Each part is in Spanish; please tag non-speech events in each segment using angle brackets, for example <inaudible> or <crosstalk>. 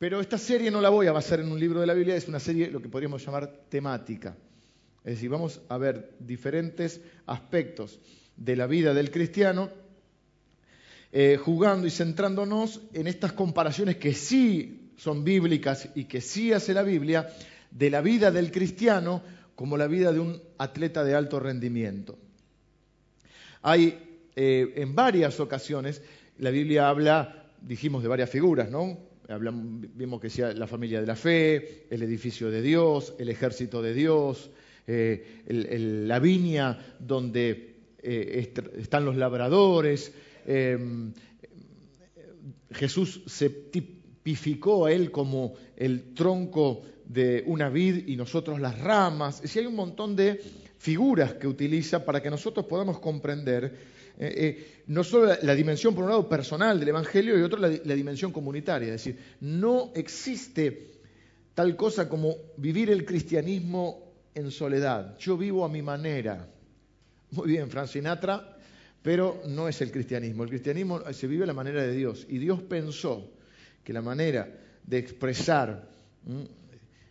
Pero esta serie no la voy a basar en un libro de la Biblia, es una serie lo que podríamos llamar temática. Es decir, vamos a ver diferentes aspectos de la vida del cristiano, eh, jugando y centrándonos en estas comparaciones que sí son bíblicas y que sí hace la Biblia, de la vida del cristiano como la vida de un atleta de alto rendimiento. Hay eh, en varias ocasiones, la Biblia habla, dijimos, de varias figuras, ¿no? Vimos que sea la familia de la fe, el edificio de Dios, el ejército de Dios, eh, la viña donde eh, están los labradores. Em, Jesús se tipificó a él como el tronco de una vid y nosotros las ramas. Es hay un montón de figuras que utiliza para que nosotros podamos comprender eh, eh, no solo la, dimensión, por un lado, personal del Evangelio y otro la, la dimensión comunitaria. Es decir, no existe tal cosa como vivir el cristianismo en soledad. Yo vivo a mi manera. Muy bien, Frank Sinatra, pero no es el cristianismo. El cristianismo se vive a la manera de Dios. Y Dios pensó que la manera de expresar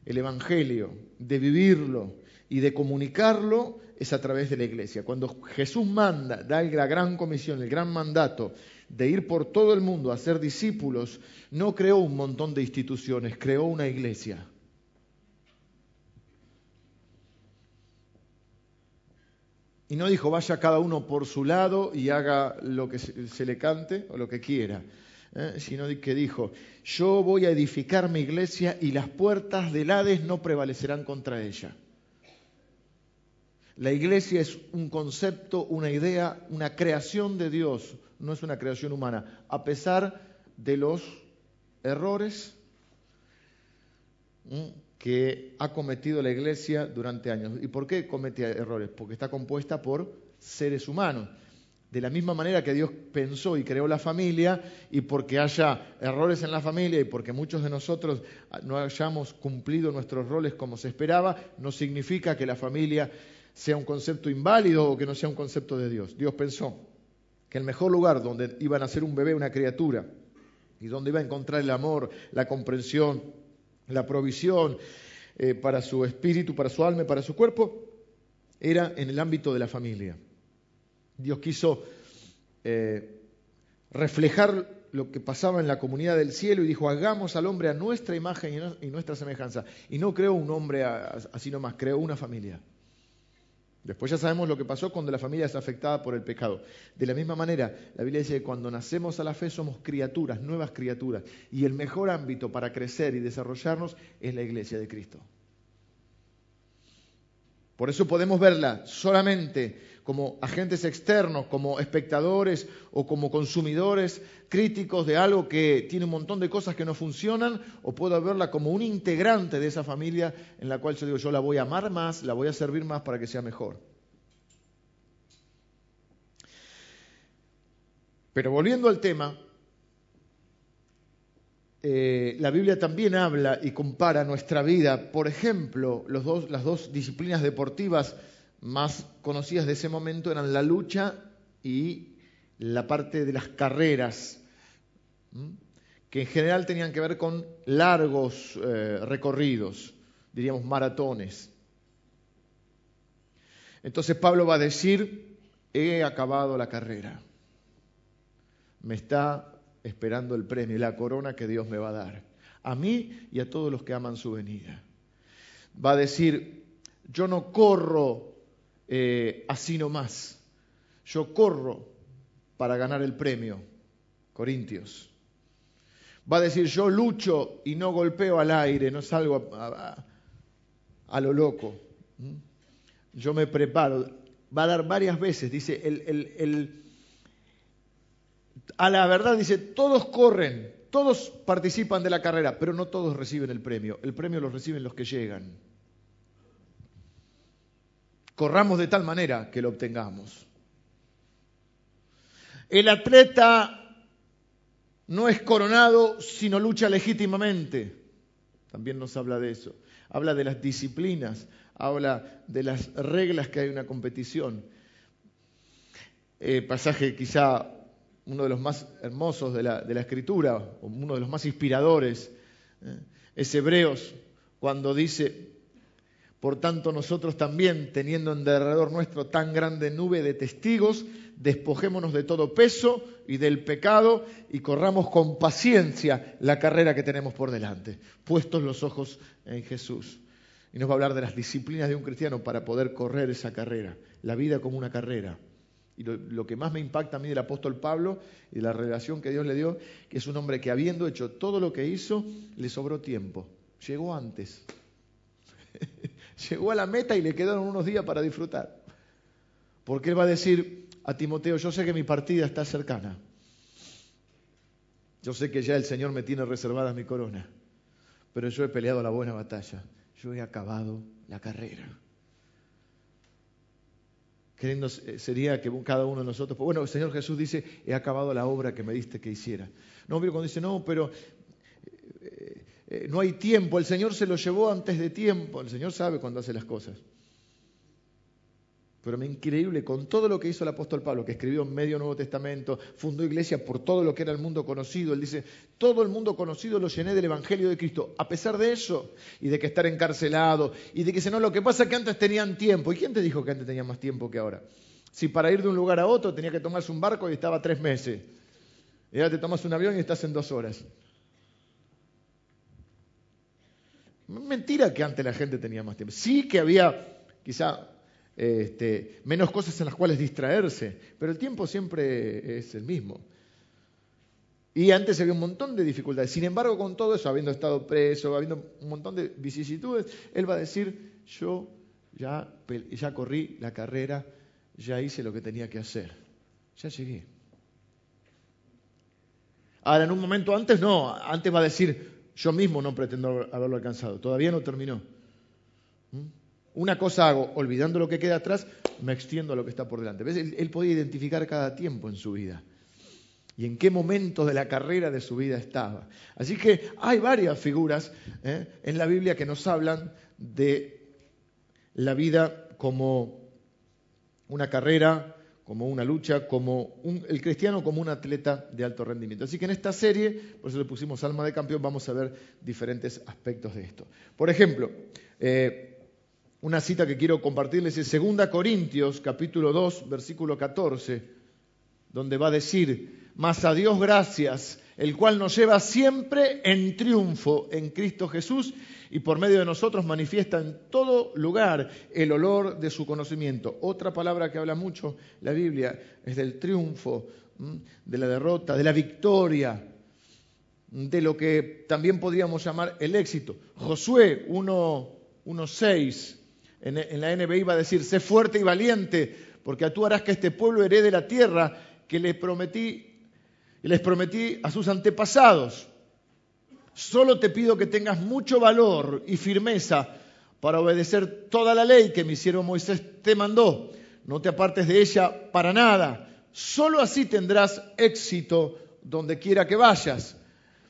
el Evangelio, de vivirlo y de comunicarlo es a través de la iglesia. Cuando Jesús manda, da la gran comisión, el gran mandato de ir por todo el mundo a ser discípulos, no creó un montón de instituciones, creó una iglesia. Y no dijo, vaya cada uno por su lado y haga lo que se le cante o lo que quiera, ¿eh? sino que dijo, yo voy a edificar mi iglesia y las puertas del Hades no prevalecerán contra ella. La iglesia es un concepto, una idea, una creación de Dios, no es una creación humana, a pesar de los errores que ha cometido la iglesia durante años. ¿Y por qué comete errores? Porque está compuesta por seres humanos. De la misma manera que Dios pensó y creó la familia, y porque haya errores en la familia y porque muchos de nosotros no hayamos cumplido nuestros roles como se esperaba, no significa que la familia sea un concepto inválido o que no sea un concepto de Dios. Dios pensó que el mejor lugar donde iba a nacer un bebé, una criatura, y donde iba a encontrar el amor, la comprensión, la provisión eh, para su espíritu, para su alma para su cuerpo, era en el ámbito de la familia. Dios quiso eh, reflejar lo que pasaba en la comunidad del cielo y dijo, hagamos al hombre a nuestra imagen y nuestra semejanza. Y no creó un hombre así nomás, creó una familia. Después ya sabemos lo que pasó cuando la familia es afectada por el pecado. De la misma manera, la Biblia dice que cuando nacemos a la fe somos criaturas, nuevas criaturas. Y el mejor ámbito para crecer y desarrollarnos es la iglesia de Cristo. Por eso podemos verla solamente como agentes externos, como espectadores o como consumidores críticos de algo que tiene un montón de cosas que no funcionan, o puedo verla como un integrante de esa familia en la cual yo digo, yo la voy a amar más, la voy a servir más para que sea mejor. Pero volviendo al tema, eh, la Biblia también habla y compara nuestra vida. Por ejemplo, las dos disciplinas deportivas más conocidas de ese momento eran la lucha y la parte de las carreras, que en general tenían que ver con largos eh, recorridos, diríamos maratones. Entonces Pablo va a decir, he acabado la carrera, me está esperando el premio y la corona que Dios me va a dar, a mí y a todos los que aman su venida. Va a decir, yo no corro eh, así nomás, yo corro para ganar el premio, Corintios. Va a decir, yo lucho y no golpeo al aire, no salgo a, lo loco. Yo me preparo. Va a dar varias veces, dice el a la verdad dice, todos corren, todos participan de la carrera, pero no todos reciben el premio. El premio lo reciben los que llegan. Corramos de tal manera que lo obtengamos. El atleta no es coronado sino lucha legítimamente. También nos habla de eso. Habla de las disciplinas, habla de las reglas que hay en una competición. Eh, pasaje quizá uno de los más hermosos de la, escritura, uno de los más inspiradores ¿eh? Es Hebreos cuando dice, por tanto nosotros también, teniendo en derredor nuestro tan grande nube de testigos, despojémonos de todo peso y del pecado y corramos con paciencia la carrera que tenemos por delante, puestos los ojos en Jesús. Y nos va a hablar de las disciplinas de un cristiano para poder correr esa carrera, la vida como una carrera. Y lo, que más me impacta a mí del apóstol Pablo y la relación que Dios le dio, que es un hombre que habiendo hecho todo lo que hizo, le sobró tiempo. Llegó antes. Llegó a la meta y le quedaron unos días para disfrutar. Porque él va a decir a Timoteo, yo sé que mi partida está cercana. Yo sé que ya el Señor me tiene reservada mi corona. Pero yo he peleado la buena batalla. Yo he acabado la carrera queriendo eh, sería que cada uno de nosotros, pues, bueno, el Señor Jesús dice, he acabado la obra que me diste que hiciera. No, pero cuando dice, no, pero eh, eh, no hay tiempo, el Señor se lo llevó antes de tiempo, el Señor sabe cuándo hace las cosas. Pero me increíble, con todo lo que hizo el apóstol Pablo, que escribió en medio Nuevo Testamento, fundó iglesia por todo lo que era el mundo conocido. Él dice, todo el mundo conocido lo llené del Evangelio de Cristo. A pesar de eso, y de que estar encarcelado, y de que se no, lo que pasa es que antes tenían tiempo. ¿Y quién te dijo que antes tenían más tiempo que ahora? Si para ir de un lugar a otro tenía que tomarse un barco y estaba tres meses. Y ahora te tomas un avión y estás en dos horas. Mentira que antes la gente tenía más tiempo. Sí que había quizá este, menos cosas en las cuales distraerse, pero el tiempo siempre es el mismo. Y antes había un montón de dificultades. Sin embargo, con todo eso, habiendo estado preso, habiendo un montón de vicisitudes, él va a decir, yo ya, ya corrí la carrera, ya hice lo que tenía que hacer, ya llegué. Ahora, en un momento antes no, antes va a decir, yo mismo no pretendo haberlo alcanzado, todavía no terminó. ¿Mm? Una cosa hago, olvidando lo que queda atrás, me extiendo a lo que está por delante. Él, podía identificar cada tiempo en su vida y en qué momento de la carrera de su vida estaba. Así que hay varias figuras ¿eh? en la Biblia que nos hablan de la vida como una carrera, como una lucha, como el cristiano como un atleta de alto rendimiento. Así que en esta serie, por eso le pusimos alma de campeón, vamos a ver diferentes aspectos de esto. Por ejemplo, eh, una cita que quiero compartirles es 2 Corintios capítulo 2 versículo 14, donde va a decir, mas a Dios gracias, el cual nos lleva siempre en triunfo en Cristo Jesús y por medio de nosotros manifiesta en todo lugar el olor de su conocimiento. Otra palabra que habla mucho la Biblia es del triunfo, de la derrota, de la victoria, de lo que también podríamos llamar el éxito. Josué 1.6 en, la NBI va a decir, sé fuerte y valiente, porque tú harás que este pueblo herede la tierra que les prometí, les prometí a sus antepasados. Solo te pido que tengas mucho valor y firmeza para obedecer toda la ley que mi siervo Moisés te mandó. No te apartes de ella para nada. Solo así tendrás éxito donde quiera que vayas.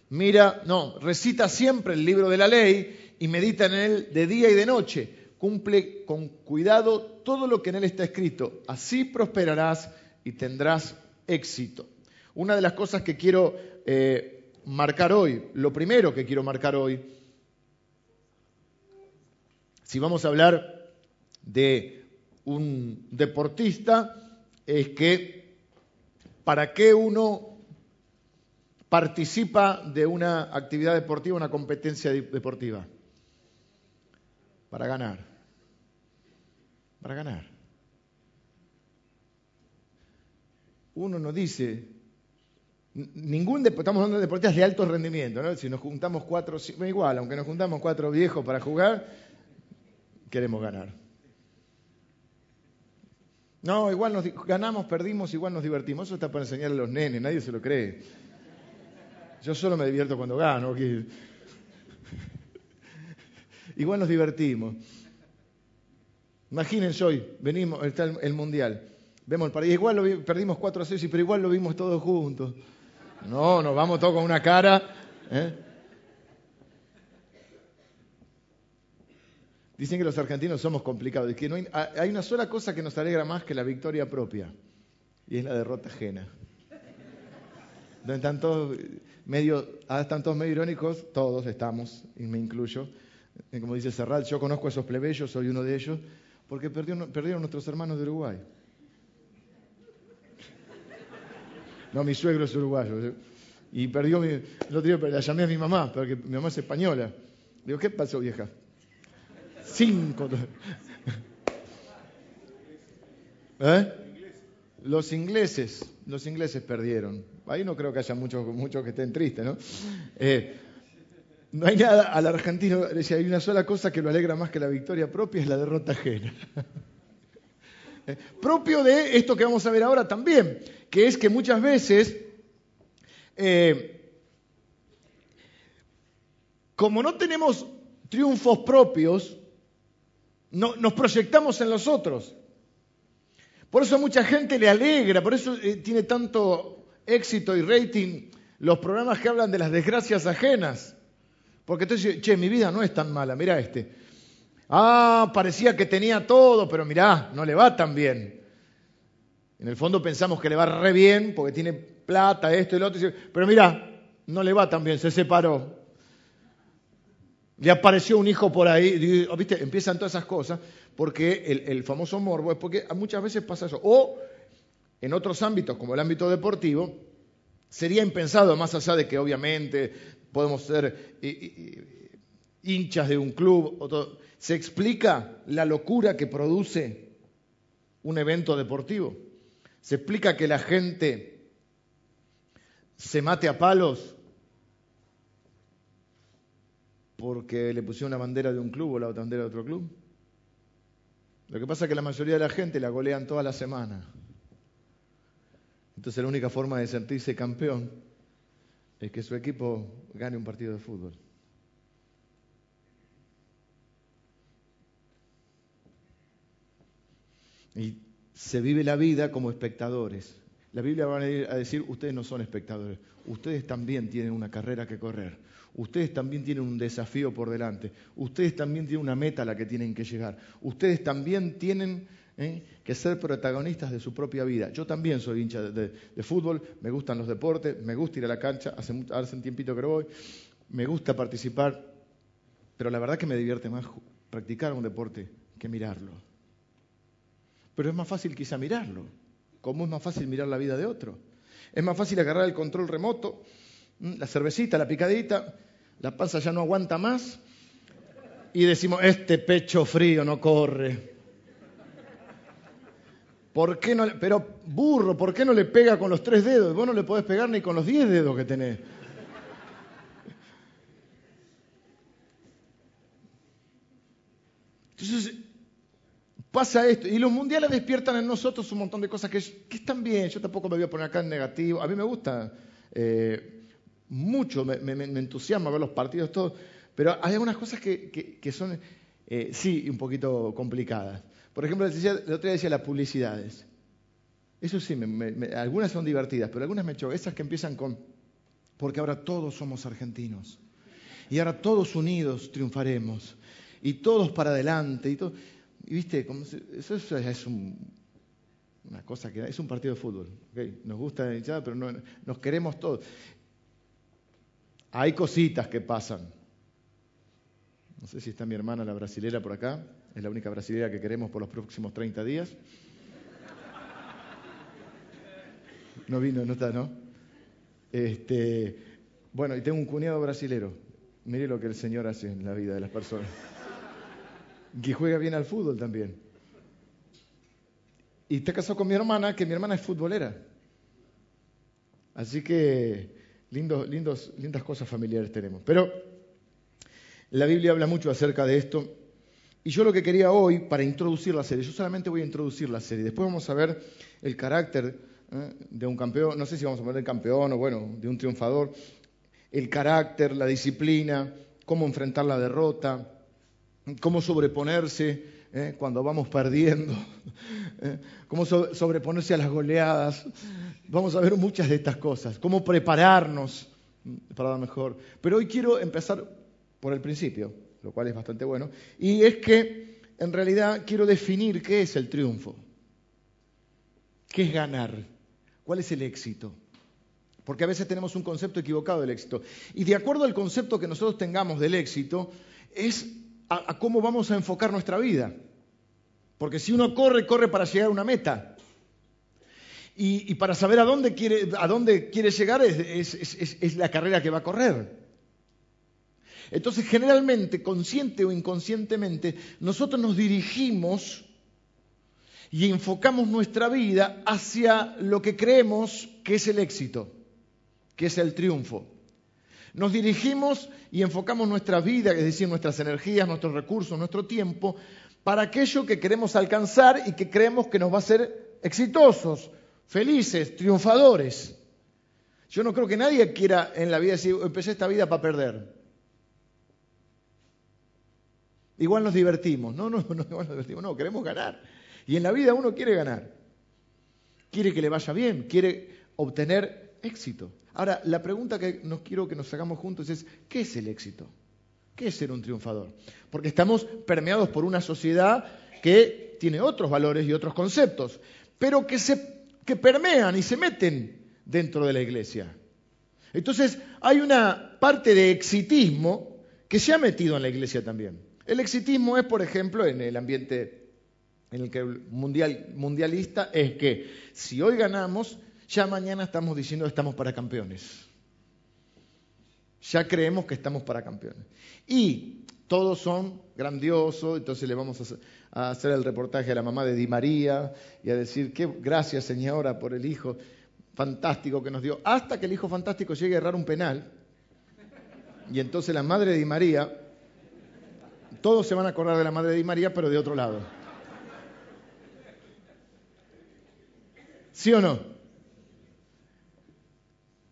Mira, no, recita siempre el libro de la ley y medita en él de día y de noche cumple con cuidado todo lo que en él está escrito. Así prosperarás y tendrás éxito. Una de las cosas que quiero eh, marcar hoy, lo primero que quiero marcar hoy, si vamos a hablar de un deportista, es que para qué uno participa de una actividad deportiva, una competencia deportiva. Para ganar para ganar. Uno no dice, ningún estamos hablando de deportistas de alto rendimiento, ¿no? Si nos juntamos cuatro, igual, aunque nos juntamos cuatro viejos para jugar, queremos ganar. No, igual nos ganamos, perdimos, igual nos divertimos. Eso está para enseñarle a los nenes, nadie se lo cree. Yo solo me divierto cuando gano. <laughs> igual nos divertimos. Imagínense hoy, venimos, está el, Mundial, vemos el partido, igual lo perdimos 4 a 6, pero igual lo vimos todos juntos. No, nos vamos todos con una cara. ¿eh? Dicen que los argentinos somos complicados, y que no hay, hay una sola cosa que nos alegra más que la victoria propia, y es la derrota ajena. donde están todos medio, ah, están todos medio irónicos, todos estamos, y me incluyo. Eh, como dice Serrat, yo conozco a esos plebeyos, soy uno de ellos, porque perdieron, perdieron nuestros hermanos de Uruguay. No, mi suegro es uruguayo. Y perdió mi. El otro día la llamé a mi mamá, porque mi mamá es española. Digo, ¿qué pasó, vieja? Cinco. <laughs> ¿Eh? Los ingleses, los ingleses perdieron. Ahí no creo que haya muchos mucho que estén tristes, ¿no? Eh, no hay nada al argentino, decía, hay una sola cosa que lo alegra más que la victoria propia, es la derrota ajena. <laughs> Eh, propio de esto que vamos a ver ahora también, que es que muchas veces, eh, como no tenemos triunfos propios, no, nos proyectamos en los otros. Por eso a mucha gente le alegra, por eso eh, tiene tanto éxito y rating los programas que hablan de las desgracias ajenas. Porque entonces, che, mi vida no es tan mala, mira este. Ah, parecía que tenía todo, pero mirá, no le va tan bien. En el fondo pensamos que le va re bien porque tiene plata, esto y lo otro, pero mirá, no le va tan bien, se separó. Le apareció un hijo por ahí, ¿viste? Empiezan todas esas cosas porque el, famoso morbo es porque muchas veces pasa eso. O en otros ámbitos, como el ámbito deportivo, sería impensado, más allá de que obviamente podemos ser hinchas de un club, se explica la locura que produce un evento deportivo. Se explica que la gente se mate a palos porque le pusieron la bandera de un club o la bandera de otro club. Lo que pasa es que la mayoría de la gente la golean toda la semana. Entonces la única forma de sentirse campeón es que su equipo gane un partido de fútbol. Y se vive la vida como espectadores. La Biblia va a decir, ustedes no son espectadores, ustedes también tienen una carrera que correr. Ustedes también tienen un desafío por delante. Ustedes también tienen una meta a la que tienen que llegar. Ustedes también tienen ¿eh? que ser protagonistas de su propia vida. Yo también soy hincha de, fútbol, me gustan los deportes, me gusta ir a la cancha, hace, hace un tiempito que voy, me gusta participar, pero la verdad que me divierte más practicar un deporte que mirarlo. Pero es más fácil quizá mirarlo, como es más fácil mirar la vida de otro. Es más fácil agarrar el control remoto Mm, la cervecita, la picadita, la panza ya no aguanta más y decimos, este pecho frío no corre. ¿Por qué no pero burro, ¿por qué no le pega con los tres dedos? Vos no le podés pegar ni con los diez dedos que tenés. Entonces, pasa esto. Y los mundiales despiertan en nosotros un montón de cosas que, están bien. Yo tampoco me voy a poner acá en negativo. A mí me gusta eh, mucho, me, entusiasma ver los partidos, todo, pero hay algunas cosas que, son, eh, sí, un poquito complicadas. Por ejemplo, el otro día decía las publicidades. Eso sí, algunas son divertidas, pero algunas me chocan. Esas que empiezan con, porque ahora todos somos argentinos. Y ahora todos unidos triunfaremos. Y todos para adelante. Y, todo, y viste, eso, es una cosa que es un partido de fútbol. Nos gusta la pero no, nos queremos todos. Hay cositas que pasan. No sé si está mi hermana la brasilera por acá. Es la única brasilera que queremos por los próximos 30 días. No vino, no está, ¿no? Este, bueno, y tengo un cuñado brasilero. Mire lo que el Señor hace en la vida de las personas. Que juega bien al fútbol también. Y está casado con mi hermana, que mi hermana es futbolera. Así que Lindos, lindos, lindas cosas familiares tenemos. Pero la Biblia habla mucho acerca de esto. Y yo lo que quería hoy, para introducir la serie, yo solamente voy a introducir la serie. Después vamos a ver el carácter ¿eh? de un campeón, no sé si vamos a hablar campeón o bueno, de un triunfador. El carácter, la disciplina, cómo enfrentar la derrota, cómo sobreponerse ¿eh? cuando vamos perdiendo, <laughs> ¿eh? cómo sobreponerse a las goleadas, Vamos a ver muchas de estas cosas, cómo prepararnos para lo mejor. Pero hoy quiero empezar por el principio, lo cual es bastante bueno, y es que en realidad quiero definir qué es el triunfo, qué es ganar, cuál es el éxito. porque a veces tenemos un concepto equivocado del éxito. Y de acuerdo al concepto que nosotros tengamos del éxito, es a, cómo vamos a enfocar nuestra vida. Porque si uno corre, corre para llegar a una meta. Y, para saber a dónde quiere, a dónde quiere llegar es la carrera que va a correr. Entonces, generalmente, consciente o inconscientemente, nosotros nos dirigimos y enfocamos nuestra vida hacia lo que creemos que es el éxito, que es el triunfo. Nos dirigimos y enfocamos nuestra vida, es decir, nuestras energías, nuestros recursos, nuestro tiempo, para aquello que queremos alcanzar y que creemos que nos va a hacer exitosos, felices, triunfadores. Yo no creo que nadie quiera en la vida decir, empecé esta vida para perder. Igual nos divertimos. No, no, <laughs> no, igual nos divertimos. No, queremos ganar. Y en la vida uno quiere ganar. Quiere que le vaya bien, quiere obtener éxito. Ahora, la pregunta que nos quiero que nos hagamos juntos es, ¿qué es el éxito? ¿Qué es ser un triunfador? Porque estamos permeados por una sociedad que tiene otros valores y otros conceptos, pero que, se, que permean y se meten dentro de la iglesia. Entonces, hay una parte de exitismo que se ha metido en la iglesia también. El exitismo es, por ejemplo, en el ambiente en el que mundial, mundialista es que si hoy ganamos, ya mañana estamos diciendo que estamos para campeones. Ya creemos que estamos para campeones. Y todos son grandiosos, entonces le vamos a hacer el reportaje a la mamá de Di María y a decir que gracias señora por el hijo fantástico que nos dio, hasta que el hijo fantástico llegue a errar un penal. Y entonces la madre de Di María, todos se van a acordar de la madre de Di María, pero de otro lado. ¿Sí o no?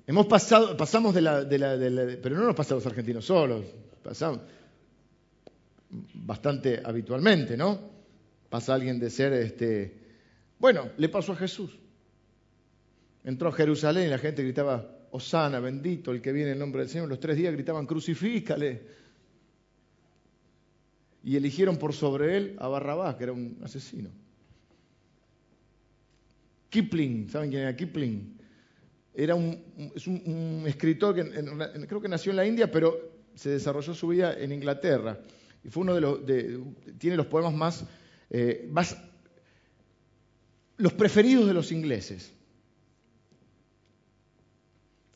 Hemos pasado, pasamos de la, de la, pero no nos pasamos argentinos solos, pasamos bastante habitualmente, ¿no? Pasa alguien de ser, este, bueno, le pasó a Jesús. Entró a Jerusalén y la gente gritaba, Osana, bendito el que viene en nombre del Señor. Los tres días gritaban, crucifícale. Y eligieron por sobre él a Barrabás, que era un asesino. Kipling, ¿saben quién era Kipling? Era un, es un, escritor que creo que nació en la India, pero se desarrolló su vida en Inglaterra. Y fue uno de los, tiene los poemas más, eh, más, los preferidos de los ingleses.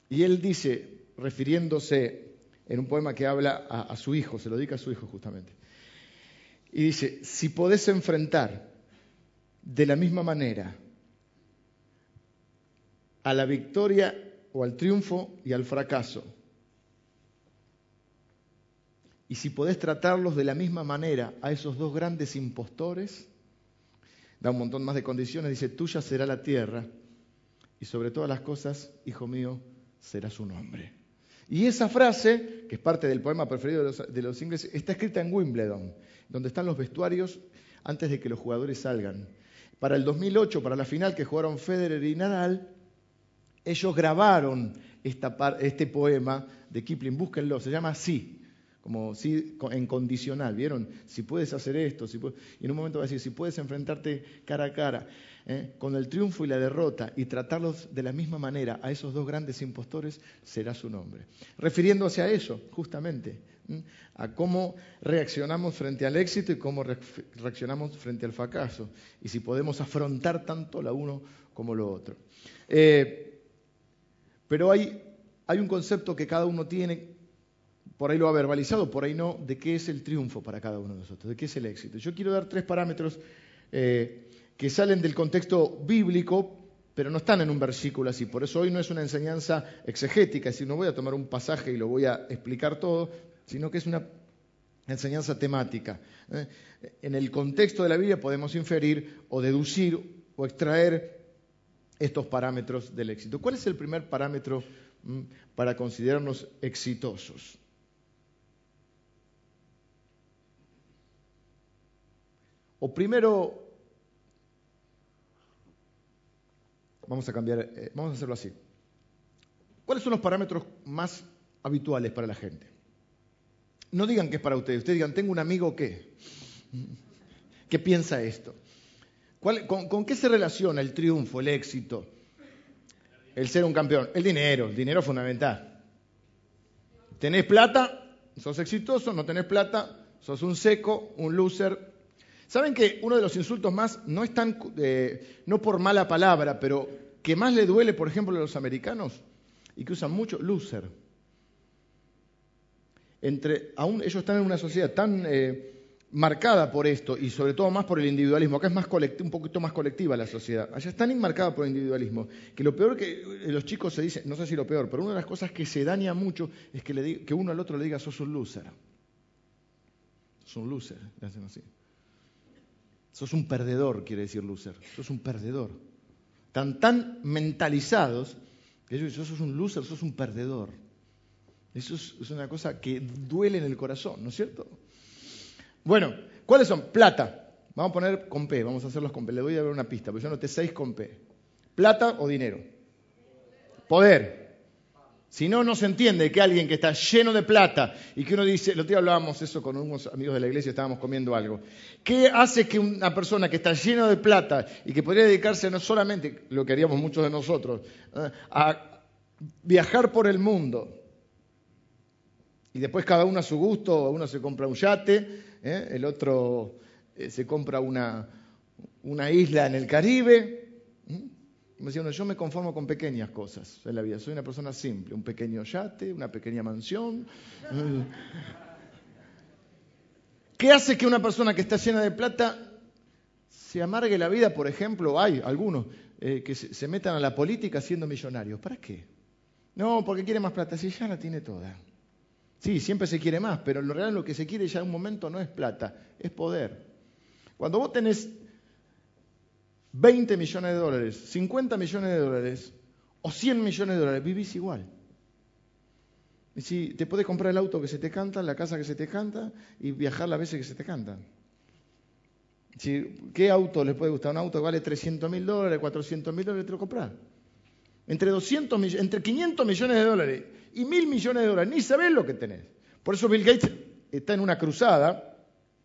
Y él dice, refiriéndose en un poema que habla a, a su hijo, se lo dedica a su hijo justamente, y dice, si podés enfrentar de la misma manera a la victoria o al triunfo y al fracaso. Y si podés tratarlos de la misma manera a esos dos grandes impostores, da un montón más de condiciones, dice, tuya será la tierra y sobre todas las cosas, hijo mío, será su nombre. Y esa frase, que es parte del poema preferido de los, ingleses, está escrita en Wimbledon, donde están los vestuarios antes de que los jugadores salgan. Para el 2008, para la final que jugaron Federer y Nadal, ellos grabaron este poema de Kipling, búsquenlo, se llama Sí, como sí en condicional, ¿vieron? Si puedes hacer esto, si y en un momento va a decir, si puedes enfrentarte cara a cara ¿eh? con el triunfo y la derrota y tratarlos de la misma manera a esos dos grandes impostores, será su nombre. Refiriéndose a eso, justamente, a cómo reaccionamos frente al éxito y cómo reaccionamos frente al fracaso, y si podemos afrontar tanto lo uno como lo otro. Eh, pero hay, un concepto que cada uno tiene, por ahí lo ha verbalizado, por ahí no, de qué es el triunfo para cada uno de nosotros, de qué es el éxito. Yo quiero dar tres parámetros eh, que salen del contexto bíblico, pero no están en un versículo así. Por eso hoy no es una enseñanza exegética, decir, no voy a tomar un pasaje y lo voy a explicar todo, sino que es una enseñanza temática. ¿eh? En el contexto de la Biblia podemos inferir o deducir o extraer estos parámetros del éxito. ¿Cuál es el primer parámetro mm, para considerarnos exitosos? O primero, vamos a cambiar, eh, vamos a hacerlo así. ¿Cuáles son los parámetros más habituales para la gente? No digan que es para ustedes, ustedes digan, tengo un amigo que, <laughs> que piensa esto con, qué se relaciona el triunfo, el éxito? el ser un campeón? El dinero, el dinero fundamental. ¿Tenés plata? Sos exitoso, no tenés plata, sos un seco, un loser. ¿Saben que uno de los insultos más, no es tan, eh, no por mala palabra, pero que más le duele, por ejemplo, a los americanos y que usan mucho, loser. Entre, aún ellos están en una sociedad tan eh, marcada por esto y sobre todo más por el individualismo. Acá es más un poquito más colectiva la sociedad. Allá es tan marcada por el individualismo que lo peor que eh, los chicos se dicen, no sé si lo peor, pero una de las cosas que se daña mucho es que, uno al otro le diga sos un loser. Sos un loser, le hacen así. Sos un perdedor, quiere decir loser. Sos un perdedor. Están tan mentalizados que ellos dicen, sos un loser, sos un perdedor. Eso es una cosa que duele en el corazón, ¿no es cierto? Bueno, ¿cuáles son? Plata. Vamos a poner con P, vamos a hacerlos con P. Le voy a dar una pista, porque yo noté seis con P. ¿Plata o dinero? Poder. Si no, no se entiende que alguien que está lleno de plata y que uno dice, el otro día hablábamos eso con unos amigos de la iglesia, estábamos comiendo algo. ¿Qué hace que una persona que está llena de plata y que podría dedicarse no solamente, lo que haríamos muchos de nosotros, eh, a viajar por el mundo y después cada uno a su gusto, uno se compra un yate, ¿eh? el otro eh, se compra una, isla en el Caribe. Me decía yo me conformo con pequeñas cosas en la vida. Soy una persona simple, un pequeño yate, una pequeña mansión. <laughs> ¿Qué hace que una persona que está llena de plata se amargue la vida? Por ejemplo, hay algunos eh, que se metan a la política siendo millonarios. ¿Para qué? No, porque quiere más plata. Si ya la tiene toda. Sí, siempre se quiere más, pero en lo real lo que se quiere ya en un momento no es plata, es poder. Cuando vos tenés 20 millones de dólares, 50 millones de dólares o 100 millones de dólares, vivís igual. Y si te podés comprar el auto que se te canta, la casa que se te canta y viajar las veces que se te canta. ¿Qué auto les puede gustar? Un auto que vale 300 mil dólares, 400 mil dólares, te lo compras. Entre, 200, entre 500 millones de dólares y mil millones de dólares. Ni sabés lo que tenés. Por eso Bill Gates está en una cruzada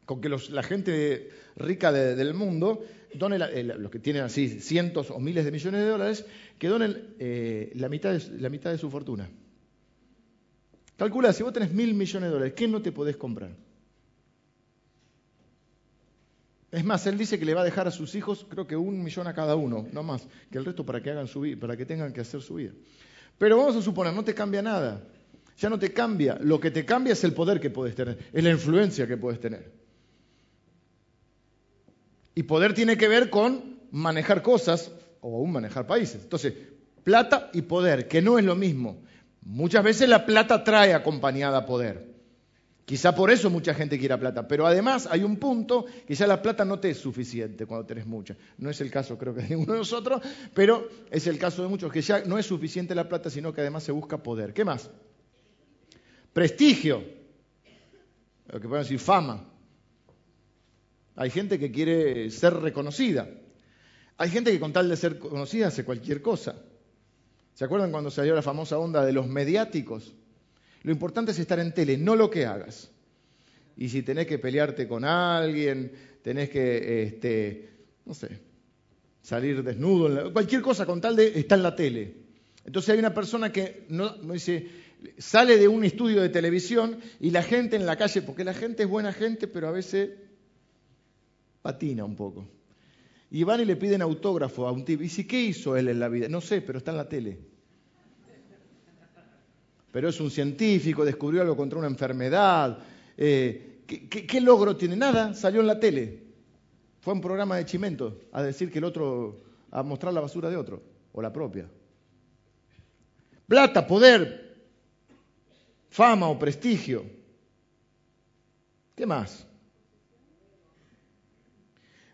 con que la gente rica del mundo, los que tienen así cientos o miles de millones de dólares, que donen eh, la, mitad de, la mitad de su fortuna. Calcula, si vos tenés mil millones de dólares, ¿qué no te podés comprar? Es más, él dice que le va a dejar a sus hijos, creo que un millón a cada uno, no más, que el resto para que hagan su vida, para que tengan que hacer su vida. Pero vamos a suponer, no te cambia nada. Ya no te cambia. Lo que te cambia es el poder que puedes tener, es la influencia que puedes tener. Y poder tiene que ver con manejar cosas o aún manejar países. Entonces, plata y poder, que no es lo mismo. Muchas veces la plata trae acompañada poder. Quizá por eso mucha gente quiera plata, pero además hay un punto que ya la plata no te es suficiente cuando tenés mucha. No es el caso creo que de ninguno de nosotros, pero es el caso de muchos que ya no es suficiente la plata, sino que además se busca poder. ¿Qué más? Prestigio, lo que podemos decir fama. Hay gente que quiere ser reconocida. Hay gente que con tal de ser conocida hace cualquier cosa. ¿Se acuerdan cuando salió la famosa onda de los mediáticos? Lo importante es estar en tele, no lo que hagas. Y si tenés que pelearte con alguien, tenés que, este, no sé, salir desnudo, cualquier cosa con tal de estar en la tele. Entonces hay una persona que no, dice, sale de un estudio de televisión y la gente en la calle, porque la gente es buena gente, pero a veces patina un poco. Y van y le piden autógrafo a un tipo. Y dice, ¿qué hizo él en la vida? No sé, pero está en la tele pero es un científico, descubrió algo contra una enfermedad. Eh, ¿qué, logro tiene? Nada, salió en la tele. Fue un programa de Chimento a decir que el otro, a mostrar la basura de otro, o la propia. Plata, poder, fama o prestigio. ¿Qué más?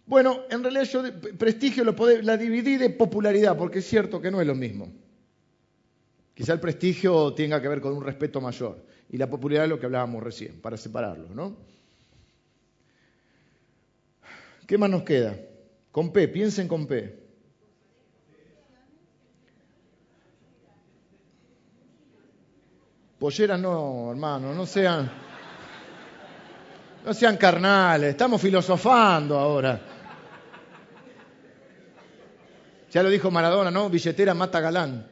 Bueno, en realidad yo prestigio lo la dividí de popularidad, porque es cierto que no es lo mismo. Quizá el prestigio tenga que ver con un respeto mayor y la popularidad es lo que hablábamos recién, para separarlos, ¿no? ¿Qué más nos queda? Con P, piensen con P. Polleras no, hermano, no sean, no sean carnales, estamos filosofando ahora. Ya lo dijo Maradona, ¿no? Billetera mata galán.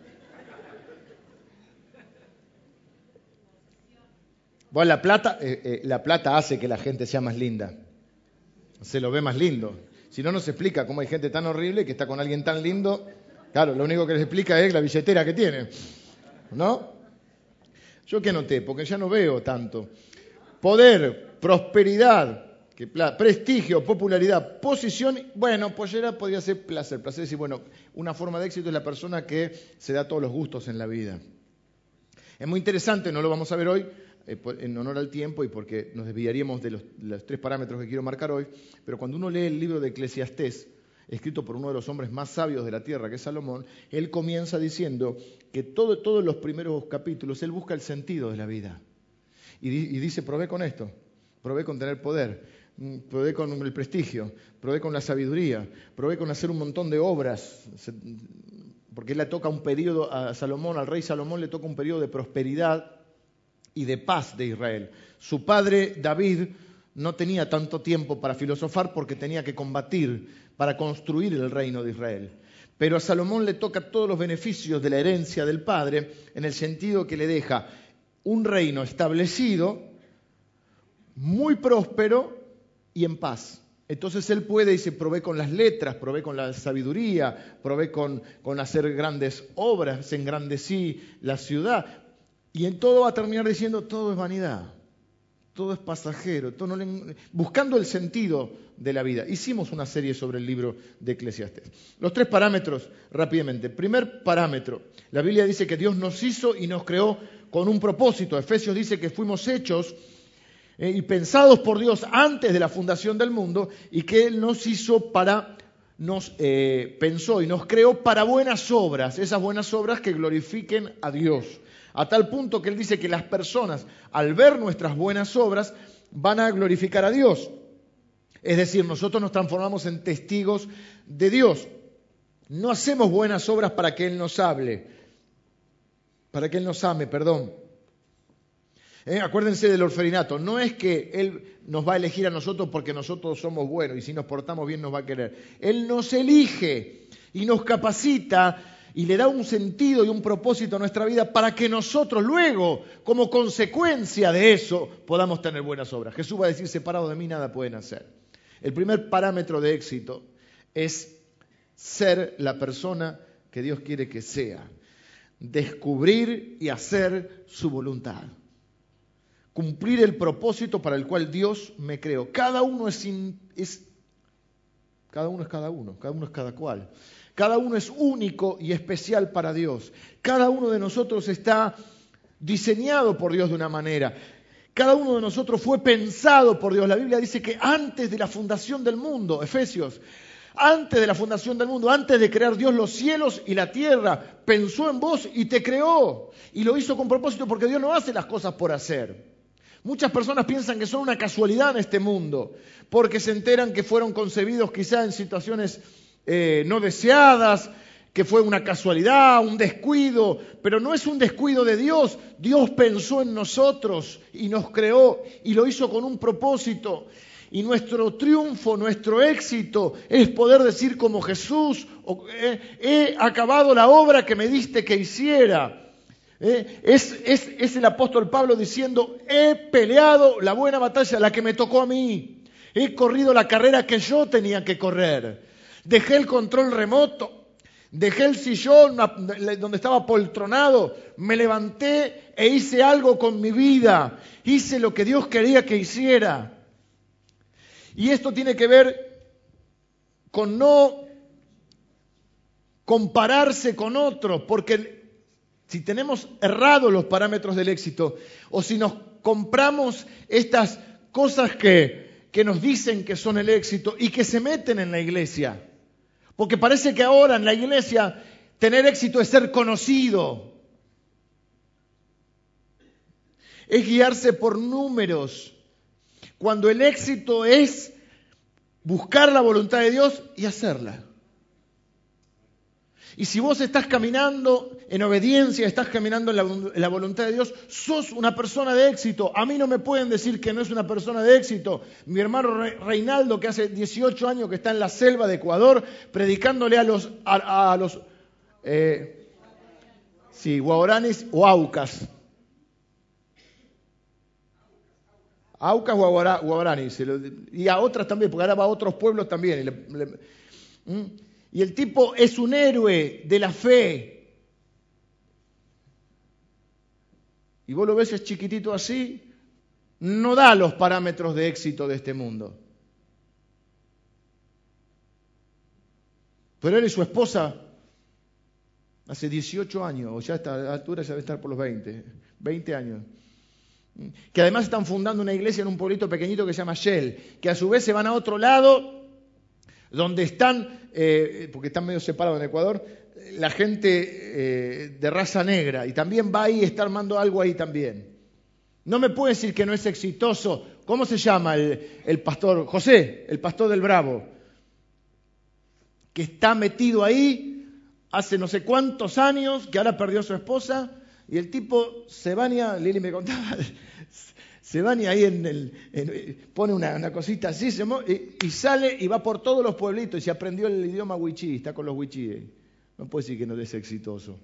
Bueno, la plata, eh, eh, la plata hace que la gente sea más linda. Se lo ve más lindo. Si no, no se explica cómo hay gente tan horrible que está con alguien tan lindo. Claro, lo único que les explica es la billetera que tiene. ¿No? Yo qué noté, porque ya no veo tanto. Poder, prosperidad, prestigio, popularidad, posición, bueno, pollera podría ser placer. Placer decir, bueno, una forma de éxito es la persona que se da todos los gustos en la vida. Es muy interesante, no lo vamos a ver hoy, eh, en honor al tiempo y porque nos desviaríamos de los, tres parámetros que quiero marcar hoy, pero cuando uno lee el libro de Eclesiastés, escrito por uno de los hombres más sabios de la tierra, que es Salomón, él comienza diciendo que todo, todos los primeros capítulos él busca el sentido de la vida. Y, y dice, probé con esto, probé con tener poder, Mm, probé con el prestigio, probé con la sabiduría, probé con hacer un montón de obras, porque le toca un periodo a Salomón, al rey Salomón le toca un periodo de prosperidad y de paz de Israel. Su padre David no tenía tanto tiempo para filosofar porque tenía que combatir para construir el reino de Israel. Pero a Salomón le toca todos los beneficios de la herencia del padre en el sentido que le deja un reino establecido, muy próspero y en paz. Entonces él puede, dice, probé con las letras, probé con la sabiduría, probé con, con hacer grandes obras, engrandecí la ciudad. Y en todo va a terminar diciendo, todo es vanidad, todo es pasajero, todo buscando el sentido de la vida. Hicimos una serie sobre el libro de Eclesiastes. Los tres parámetros, rápidamente. Primer parámetro, la Biblia dice que Dios nos hizo y nos creó con un propósito. Efesios dice que fuimos hechos eh, y pensados por Dios antes de la fundación del mundo y que Él nos hizo para, nos eh, pensó y nos creó para buenas obras, esas buenas obras que glorifiquen a Dios. A tal punto que Él dice que las personas, al ver nuestras buenas obras, van a glorificar a Dios. Es decir, nosotros nos transformamos en testigos de Dios. No hacemos buenas obras para que Él nos hable, para que Él nos ame, perdón. ¿Eh? Acuérdense del orferinato. No es que Él nos va a elegir a nosotros porque nosotros somos buenos y si nos portamos bien nos va a querer. Él nos elige y nos capacita y le da un sentido y un propósito a nuestra vida para que nosotros luego, como consecuencia de eso, podamos tener buenas obras. Jesús va a decir, separado de mí nada pueden hacer. El primer parámetro de éxito es ser la persona que Dios quiere que sea. Descubrir y hacer su voluntad cumplir el propósito para el cual Dios me creó. Cada uno es, cada uno es cada uno, cada uno es cada cual. Cada uno es único y especial para Dios. Cada uno de nosotros está diseñado por Dios de una manera. Cada uno de nosotros fue pensado por Dios. La Biblia dice que antes de la fundación del mundo, Efesios, antes de la fundación del mundo, antes de crear Dios los cielos y la tierra, pensó en vos y te creó. Y lo hizo con propósito porque Dios no hace las cosas por hacer. Muchas personas piensan que son una casualidad en este mundo, porque se enteran que fueron concebidos quizá en situaciones eh, no deseadas, que fue una casualidad, un descuido, pero no es un descuido de Dios. Dios pensó en nosotros y nos creó y lo hizo con un propósito. Y nuestro triunfo, nuestro éxito es poder decir como Jesús, eh, he acabado la obra que me diste que hiciera. ¿Eh? Es, el apóstol Pablo diciendo, he peleado la buena batalla, la que me tocó a mí. He corrido la carrera que yo tenía que correr. Dejé el control remoto, dejé el sillón donde estaba poltronado, me levanté e hice algo con mi vida. Hice lo que Dios quería que hiciera. Y esto tiene que ver con no compararse con otros, porque si tenemos errados los parámetros del éxito o si nos compramos estas cosas que, que nos dicen que son el éxito y que se meten en la iglesia. Porque parece que ahora en la iglesia tener éxito es ser conocido. Es guiarse por números. Cuando el éxito es buscar la voluntad de Dios y hacerla. Y si vos estás caminando en obediencia, estás caminando en la, voluntad de Dios, sos una persona de éxito. A mí no me pueden decir que no es una persona de éxito. Mi hermano Reinaldo, que hace 18 años que está en la selva de Ecuador, predicándole a los, eh, sí, guaoranes o aucas. Aucas o a Guarani, y a otras también, porque ahora va a otros pueblos también. El tipo es un héroe de la fe. Y vos lo ves, es chiquitito así, no da los parámetros de éxito de este mundo. Pero él y su esposa, hace 18 años, o ya a esta altura ya debe estar por los 20, 20 años, que además están fundando una iglesia en un pueblito pequeñito que se llama Shell, que a su vez se van a otro lado, donde están, eh, porque están medio separados en Ecuador, la gente eh, de raza negra, y también va ahí, está armando algo ahí también. No me puede decir que no es exitoso. ¿Cómo se llama el pastor? José, el pastor del Bravo que está metido ahí hace no sé cuántos años, que ahora perdió a su esposa, y el tipo se baña, Lili me contaba, se baña ahí en el, pone una, cosita así, y, sale y va por todos los pueblitos y se aprendió el idioma wichí, está con los wichí. No puede decir que no es exitoso.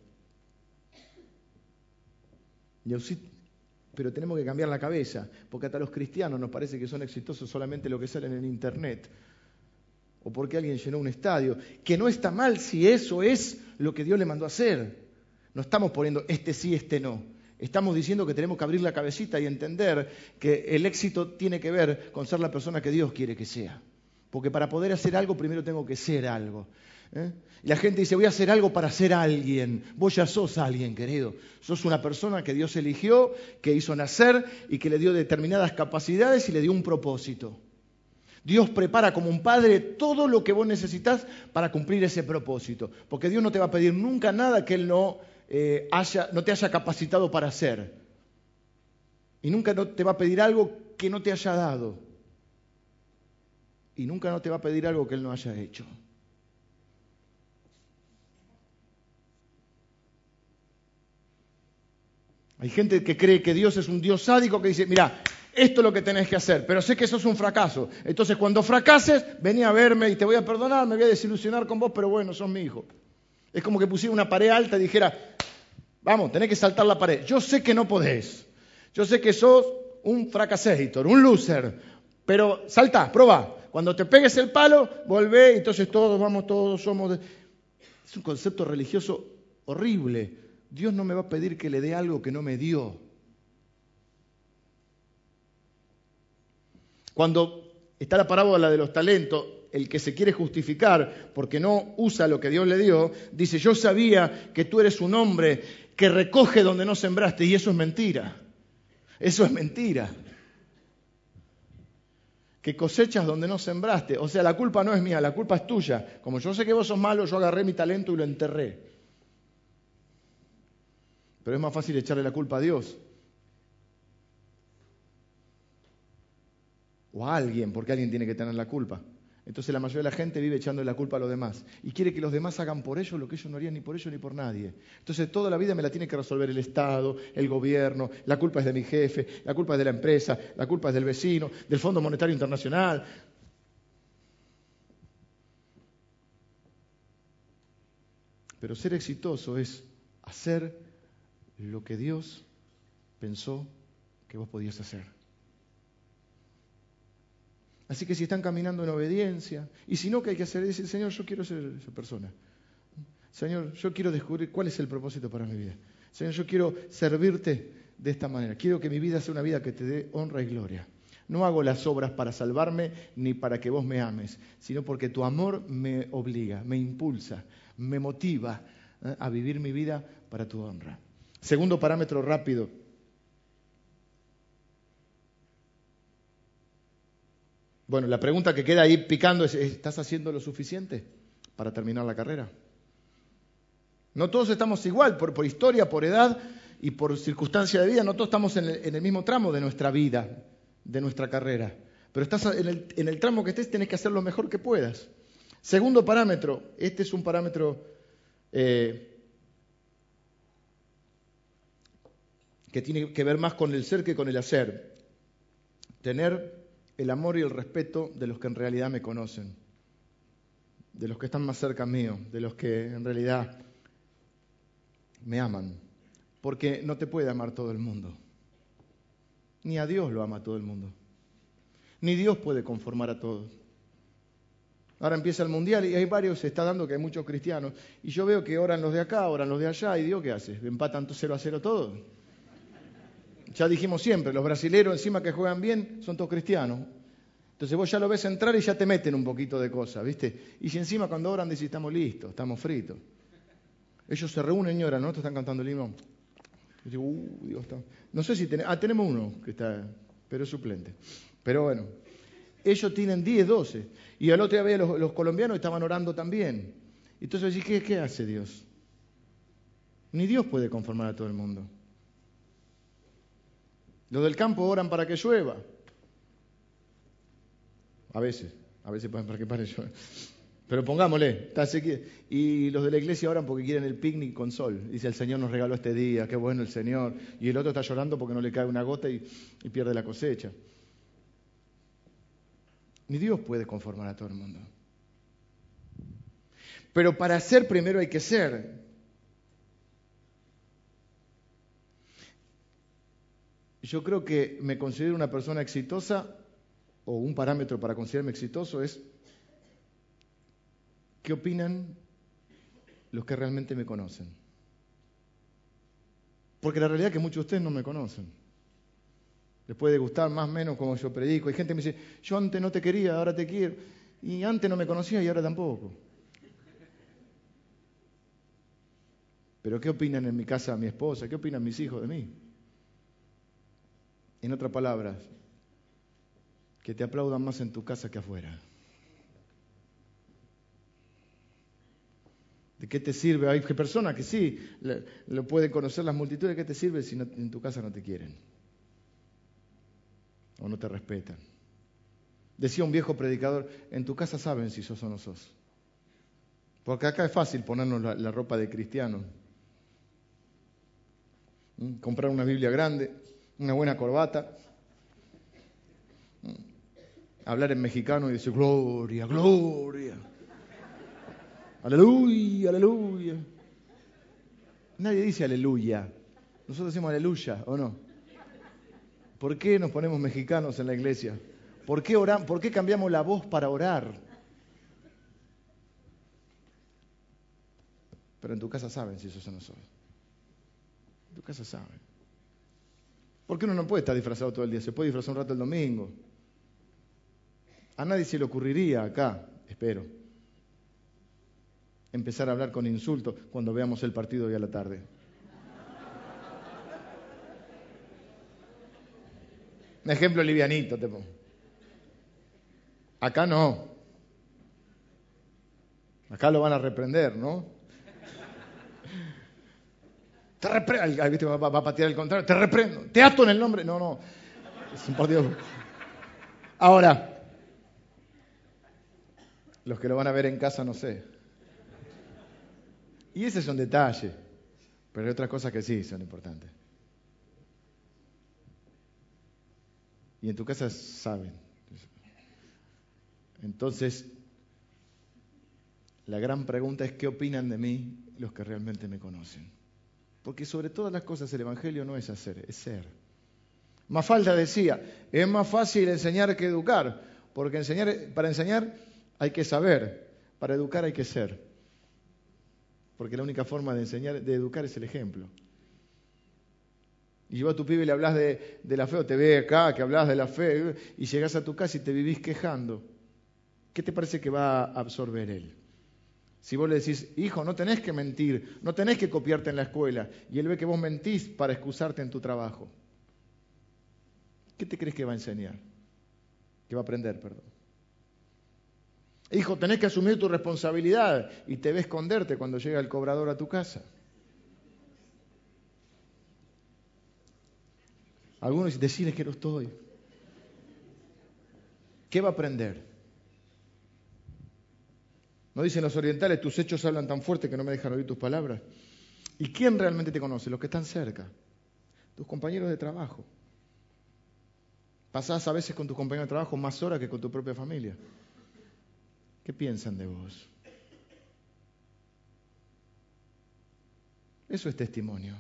Pero tenemos que cambiar la cabeza, porque hasta los cristianos nos parece que son exitosos solamente lo que salen en internet o porque alguien llenó un estadio, que no está mal si eso es lo que Dios le mandó a hacer. No estamos poniendo este sí, este no. Estamos diciendo que tenemos que abrir la cabecita y entender que el éxito tiene que ver con ser la persona que Dios quiere que sea. Porque para poder hacer algo primero tengo que ser algo. ¿eh? Y la gente dice, voy a hacer algo para ser alguien. Vos ya sos alguien, querido. Sos una persona que Dios eligió, que hizo nacer y que le dio determinadas capacidades y le dio un propósito. Dios prepara como un padre todo lo que vos necesitas para cumplir ese propósito. Porque Dios no te va a pedir nunca nada que Él no, eh, no te haya capacitado para hacer. Y nunca no te va a pedir algo que no te haya dado. Y nunca no te va a pedir algo que Él no haya hecho. Hay gente que cree que Dios es un Dios sádico que dice, mira, esto es lo que tenés que hacer, pero sé que eso es un fracaso. Entonces cuando fracases, vení a verme y te voy a perdonar, me voy a desilusionar con vos, pero bueno, sos mi hijo. Es como que pusiera una pared alta y dijera, vamos, tenés que saltar la pared. Yo sé que no podés. Yo sé que sos un fracasator, un loser, pero salta, prueba. Cuando te pegues el palo, volvé, entonces todos vamos, todos somos... Es un concepto religioso horrible. Dios no me va a pedir que le dé algo que no me dio. Cuando está la parábola de los talentos, el que se quiere justificar porque no usa lo que Dios le dio, dice, yo sabía que tú eres un hombre que recoge donde no sembraste y eso es mentira. Eso es mentira. Que cosechas donde no sembraste. O sea, la culpa no es mía, la culpa es tuya. Como yo sé que vos sos malo, yo agarré mi talento y lo enterré. Pero es más fácil echarle la culpa a Dios. o a alguien, porque alguien tiene que tener la culpa. Entonces la mayoría de la gente vive echando la culpa a los demás y quiere que los demás hagan por ellos lo que ellos no harían ni por ellos ni por nadie. Entonces toda la vida me la tiene que resolver el Estado, el gobierno, la culpa es de mi jefe, la culpa es de la empresa, la culpa es del vecino, del Fondo Monetario Internacional. Pero ser exitoso es hacer lo que Dios pensó que vos podías hacer. Así que si están caminando en obediencia, y si no, ¿qué hay que hacer? Decir, Señor, yo quiero ser esa persona. Señor, yo quiero descubrir cuál es el propósito para mi vida. Señor, yo quiero servirte de esta manera. Quiero que mi vida sea una vida que te dé honra y gloria. No hago las obras para salvarme ni para que vos me ames, sino porque tu amor me obliga, me impulsa, me motiva ¿eh? a vivir mi vida para tu honra. Segundo parámetro rápido, Bueno, la pregunta que queda ahí picando es, ¿estás haciendo lo suficiente para terminar la carrera? No todos estamos igual, por, historia, por edad y por circunstancia de vida, no todos estamos en el, mismo tramo de nuestra vida, de nuestra carrera. Pero estás en el, tramo que estés, tienes que hacer lo mejor que puedas. Segundo parámetro, este es un parámetro eh, que tiene que ver más con el ser que con el hacer. Tener el amor y el respeto de los que en realidad me conocen, de los que están más cerca mío, de los que en realidad me aman. Porque no te puede amar todo el mundo. Ni a Dios lo ama todo el mundo. Ni Dios puede conformar a todos. Ahora empieza el mundial y hay varios, se está dando que hay muchos cristianos. Y yo veo que oran los de acá, oran los de allá, y Dios, ¿qué hace? ¿Empatan 0 a 0 todos? Ya dijimos siempre, los brasileros encima que juegan bien son todos cristianos. Entonces vos ya lo ves entrar y ya te meten un poquito de cosas, ¿viste? Y si encima cuando oran dicen, estamos listos, estamos fritos. Ellos se reúnen y oran, ¿no? están cantando el himno. digo, uh, Dios. No sé si tenemos... Ah, tenemos uno que está, pero es suplente. Pero bueno, ellos tienen 10, 12. Y el otro día los, los colombianos estaban orando también. Entonces, ¿qué, ¿qué hace Dios? Ni Dios puede conformar a todo el mundo. Los del campo oran para que llueva. A veces, a veces para que pare llueva. Pero pongámosle, Y los de la iglesia oran porque quieren el picnic con sol. Dice, el Señor nos regaló este día, qué bueno el Señor. Y el otro está llorando porque no le cae una gota y pierde la cosecha. Ni Dios puede conformar a todo el mundo. Pero para ser primero hay que ser. Yo creo que me considero una persona exitosa o un parámetro para considerarme exitoso es qué opinan los que realmente me conocen. Porque la realidad es que muchos de ustedes no me conocen. Les puede gustar más o menos como yo predico. Hay gente que me dice, yo antes no te quería, ahora te quiero. Y antes no me conocía y ahora tampoco. Pero ¿qué opinan en mi casa mi esposa? ¿Qué opinan mis hijos de mí? En otras palabras, que te aplaudan más en tu casa que afuera. ¿De qué te sirve? Hay personas que sí, lo pueden conocer las multitudes, ¿de qué te sirve si en tu casa no te quieren? o no te respetan. Decía un viejo predicador, en tu casa saben si sos o no sos. Porque acá es fácil ponernos la, ropa de cristiano. ¿Mm? Comprar una Biblia grande, una buena corbata, ¿Mm? hablar en mexicano y decir gloria, gloria. Aleluya, aleluya. Nadie dice aleluya. Nosotros decimos aleluya, ¿o no? ¿Por qué nos ponemos mexicanos en la iglesia? ¿Por qué, ¿Por qué cambiamos la voz para orar? Pero en tu casa saben si eso o no sos. En tu casa saben. ¿Por qué uno no puede estar disfrazado todo el día? Se puede disfrazar un rato el domingo. A nadie se le ocurriría acá, espero, empezar a hablar con insultos cuando veamos el partido hoy a la tarde. Un ejemplo livianito te pongo. Acá no. Acá lo van a reprender, ¿no? Te reprendo. Va, a patear el contrario. Te reprendo. Te ato en el nombre. No, no. Es un partido. Ahora, los que lo van a ver en casa, no sé. Y ese es un detalle. Pero hay otras cosas que sí son importantes. Y en tu casa saben. Entonces, la gran pregunta es qué opinan de mí los que realmente me conocen. Porque sobre todas las cosas el Evangelio no es hacer, es ser. Mafalda decía, es más fácil enseñar que educar, porque enseñar, para enseñar hay que saber, para educar hay que ser. Porque la única forma de enseñar, de educar es el ejemplo. Y a tu pibe le hablas de, la fe, o te ve acá que hablas de la fe, y llegas a tu casa y te vivís quejando. ¿Qué te parece que va a absorber él? Si vos le decís, hijo, no tenés que mentir, no tenés que copiarte en la escuela, y él ve que vos mentís para excusarte en tu trabajo, ¿qué te crees que va a enseñar? Que va a aprender, perdón. Hijo, tenés que asumir tu responsabilidad y te ve esconderte cuando llega el cobrador a tu casa. Algunos dicen, que no estoy. ¿Qué va a aprender? No dicen los orientales, tus hechos hablan tan fuerte que no me dejan oír tus palabras. ¿Y quién realmente te conoce? Los que están cerca. Tus compañeros de trabajo. Pasás a veces con tus compañeros de trabajo más horas que con tu propia familia. ¿Qué piensan de vos? Eso es testimonio.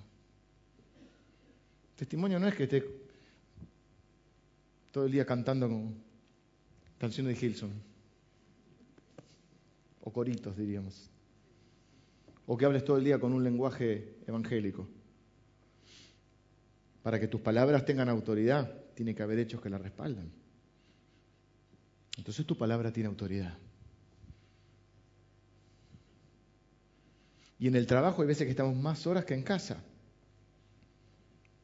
Testimonio no es que esté todo el día cantando Canciones de Hilson. O coritos, diríamos. O que hables todo el día con un lenguaje evangélico. Para que tus palabras tengan autoridad, tiene que haber hechos que la respaldan. Entonces tu palabra tiene autoridad. Y en el trabajo hay veces que estamos más horas que en casa.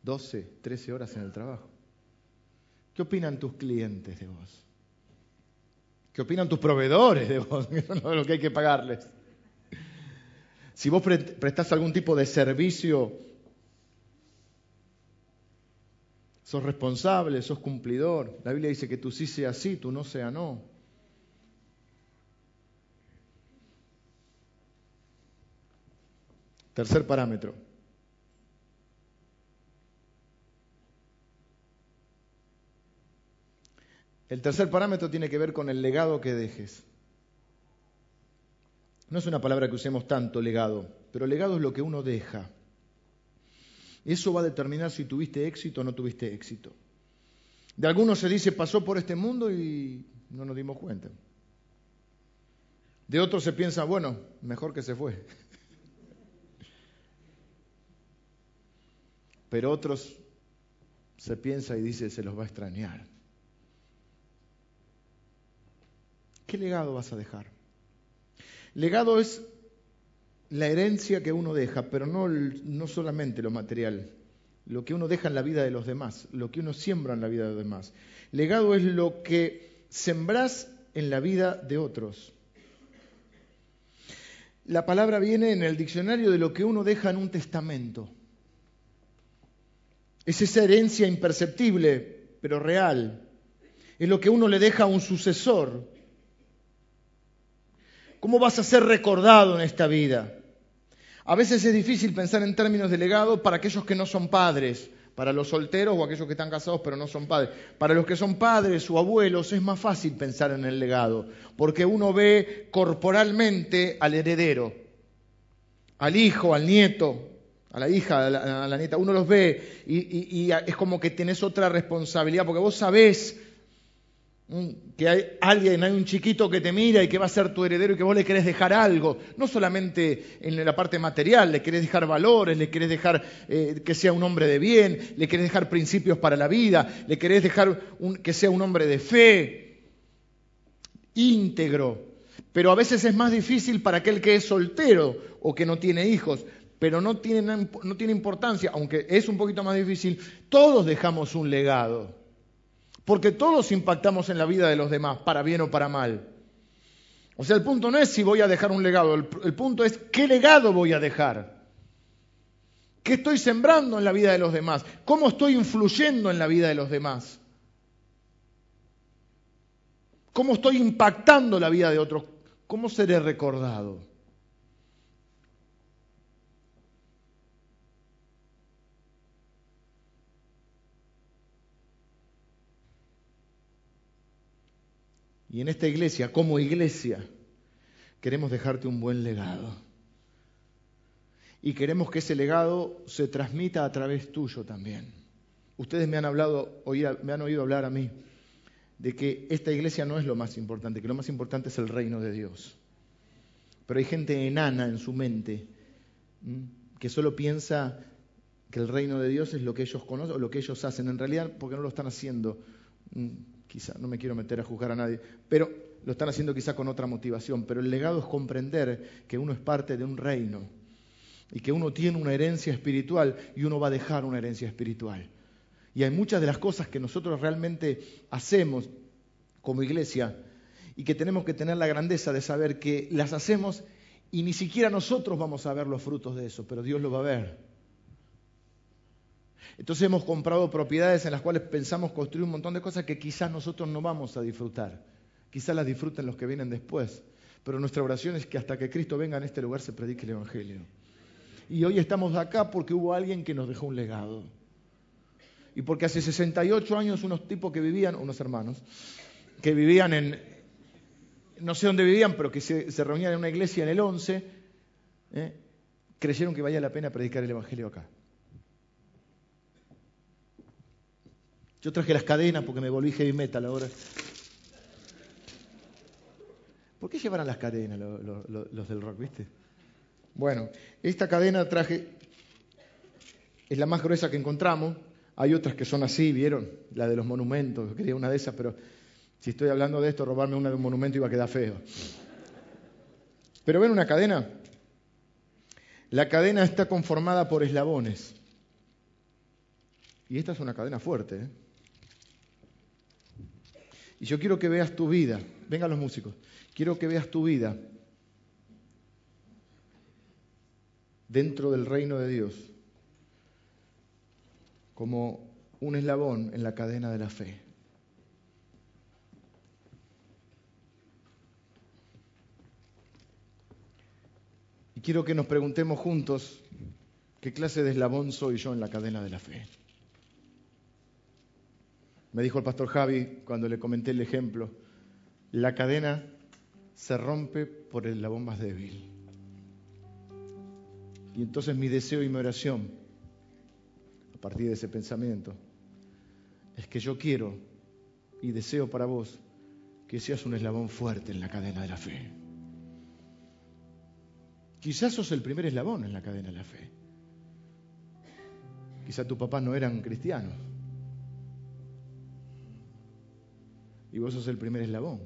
12, 13 horas en el trabajo. ¿Qué opinan tus clientes de vos? ¿Qué opinan tus proveedores de vos? <laughs> Eso lo que hay que pagarles. Si vos prestás algún tipo de servicio, sos responsable, sos cumplidor. La Biblia dice que tú sí sea sí, tú no sea no. Tercer parámetro. El tercer parámetro tiene que ver con el legado que dejes. No es una palabra que usemos tanto, legado, pero legado es lo que uno deja. Eso va a determinar si tuviste éxito o no tuviste éxito. De algunos se dice pasó por este mundo y no nos dimos cuenta. De otros se piensa, bueno, mejor que se fue. <laughs> Pero otros se piensa y dice, se los va a extrañar. ¿Qué legado vas a dejar? Legado es la herencia que uno deja, pero no, no solamente lo material, lo que uno deja en la vida de los demás, lo que uno siembra en la vida de los demás. Legado es lo que sembrás en la vida de otros. La palabra viene en el diccionario de lo que uno deja en un testamento. Es esa herencia imperceptible, pero real. Es lo que uno le deja a un sucesor. ¿Cómo vas a ser recordado en esta vida? A veces es difícil pensar en términos de legado para aquellos que no son padres, para los solteros o aquellos que están casados pero no son padres. Para los que son padres o abuelos es más fácil pensar en el legado, porque uno ve corporalmente al heredero, al hijo, al nieto, a la hija, a la, nieta, uno los ve y, y, es como que tenés otra responsabilidad, porque vos sabés que hay alguien, hay un chiquito que te mira y que va a ser tu heredero y que vos le querés dejar algo, no solamente en la parte material, le querés dejar valores, le querés dejar eh, que sea un hombre de bien, le querés dejar principios para la vida, le querés dejar que sea un hombre de fe, íntegro. Pero a veces es más difícil para aquel que es soltero o que no tiene hijos, pero no tiene, no tiene importancia, aunque es un poquito más difícil, todos dejamos un legado. Porque todos impactamos en la vida de los demás, para bien o para mal. O sea, el punto no es si voy a dejar un legado, el, punto es qué legado voy a dejar. ¿Qué estoy sembrando en la vida de los demás? ¿Cómo estoy influyendo en la vida de los demás? ¿Cómo estoy impactando la vida de otros? ¿Cómo seré recordado? Y en esta iglesia, como iglesia, queremos dejarte un buen legado. Y queremos que ese legado se transmita a través tuyo también. Ustedes me han hablado, me han oído hablar a mí de que esta iglesia no es lo más importante, que lo más importante es el reino de Dios. Pero hay gente enana en su mente que solo piensa que el reino de Dios es lo que ellos conocen o lo que ellos hacen. En realidad, porque no lo están haciendo quizá, no me quiero meter a juzgar a nadie, pero lo están haciendo quizá con otra motivación, pero el legado es comprender que uno es parte de un reino y que uno tiene una herencia espiritual y uno va a dejar una herencia espiritual. Y hay muchas de las cosas que nosotros realmente hacemos como iglesia y que tenemos que tener la grandeza de saber que las hacemos y ni siquiera nosotros vamos a ver los frutos de eso, pero Dios lo va a ver. Entonces hemos comprado propiedades en las cuales pensamos construir un montón de cosas que quizás nosotros no vamos a disfrutar. Quizás las disfruten los que vienen después. Pero nuestra oración es que hasta que Cristo venga en este lugar se predique el Evangelio. Y hoy estamos acá porque hubo alguien que nos dejó un legado. Y porque hace 68 años unos tipos que vivían, unos hermanos, que vivían en, no sé dónde vivían, pero que se, reunían en una iglesia en el 11, ¿eh? creyeron que valía la pena predicar el Evangelio acá. Yo traje las cadenas porque me volví heavy metal ahora. ¿Por qué llevarán las cadenas los del rock, viste? Bueno, esta cadena traje, es la más gruesa que encontramos. Hay otras que son así, ¿vieron? La de los monumentos, quería una de esas, pero si estoy hablando de esto, robarme una de un monumento iba a quedar feo. Pero ven una cadena. La cadena está conformada por eslabones. Y esta es una cadena fuerte. ¿eh? Y yo quiero que veas tu vida. Vengan los músicos. Quiero que veas tu vida dentro del reino de Dios como un eslabón en la cadena de la fe. Y quiero que nos preguntemos juntos qué clase de eslabón soy yo en la cadena de la fe. Me dijo el pastor Javi cuando le comenté el ejemplo, la cadena se rompe por el eslabón más débil. Y entonces mi deseo y mi oración, a partir de ese pensamiento, es que yo quiero y deseo para vos que seas un eslabón fuerte en la cadena de la fe. Quizás sos el primer eslabón en la cadena de la fe. Quizás tu papá no eran cristianos. Y vos sos el primer eslabón.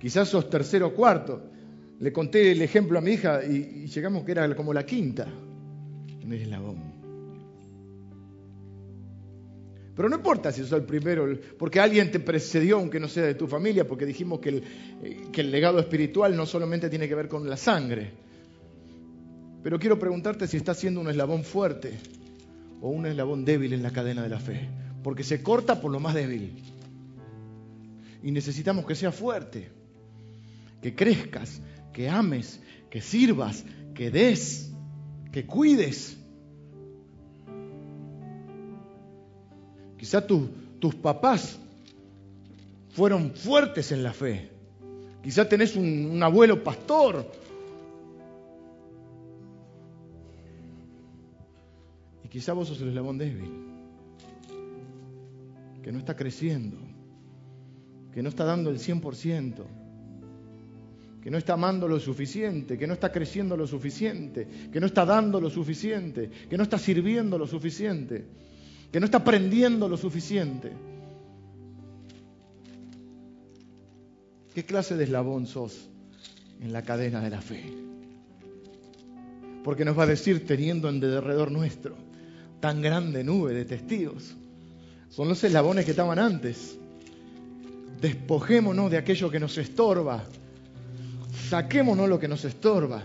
Quizás sos tercero o cuarto. Le conté el ejemplo a mi hija y, llegamos que era como la quinta en el eslabón. Pero no importa si sos el primero, porque alguien te precedió, aunque no sea de tu familia, porque dijimos que el, eh, que el legado espiritual no solamente tiene que ver con la sangre. Pero quiero preguntarte si estás siendo un eslabón fuerte o un eslabón débil en la cadena de la fe, porque se corta por lo más débil. Y necesitamos que sea fuerte, que crezcas, que ames, que sirvas, que des, que cuides. Quizá tus papás fueron fuertes en la fe. Quizá tenés un, un abuelo pastor. Y quizá vos sos el eslabón débil, que no está creciendo, que no está dando el 100% que no está amando lo suficiente, que no está creciendo lo suficiente, que no está dando lo suficiente, que no está sirviendo lo suficiente, que no está aprendiendo lo suficiente. ¿Qué clase de eslabón sos en la cadena de la fe? Porque nos va a decir teniendo en derredor nuestro tan grande nube de testigos. Son los eslabones que estaban antes. Despojémonos de aquello que nos estorba saquémonos lo que nos estorba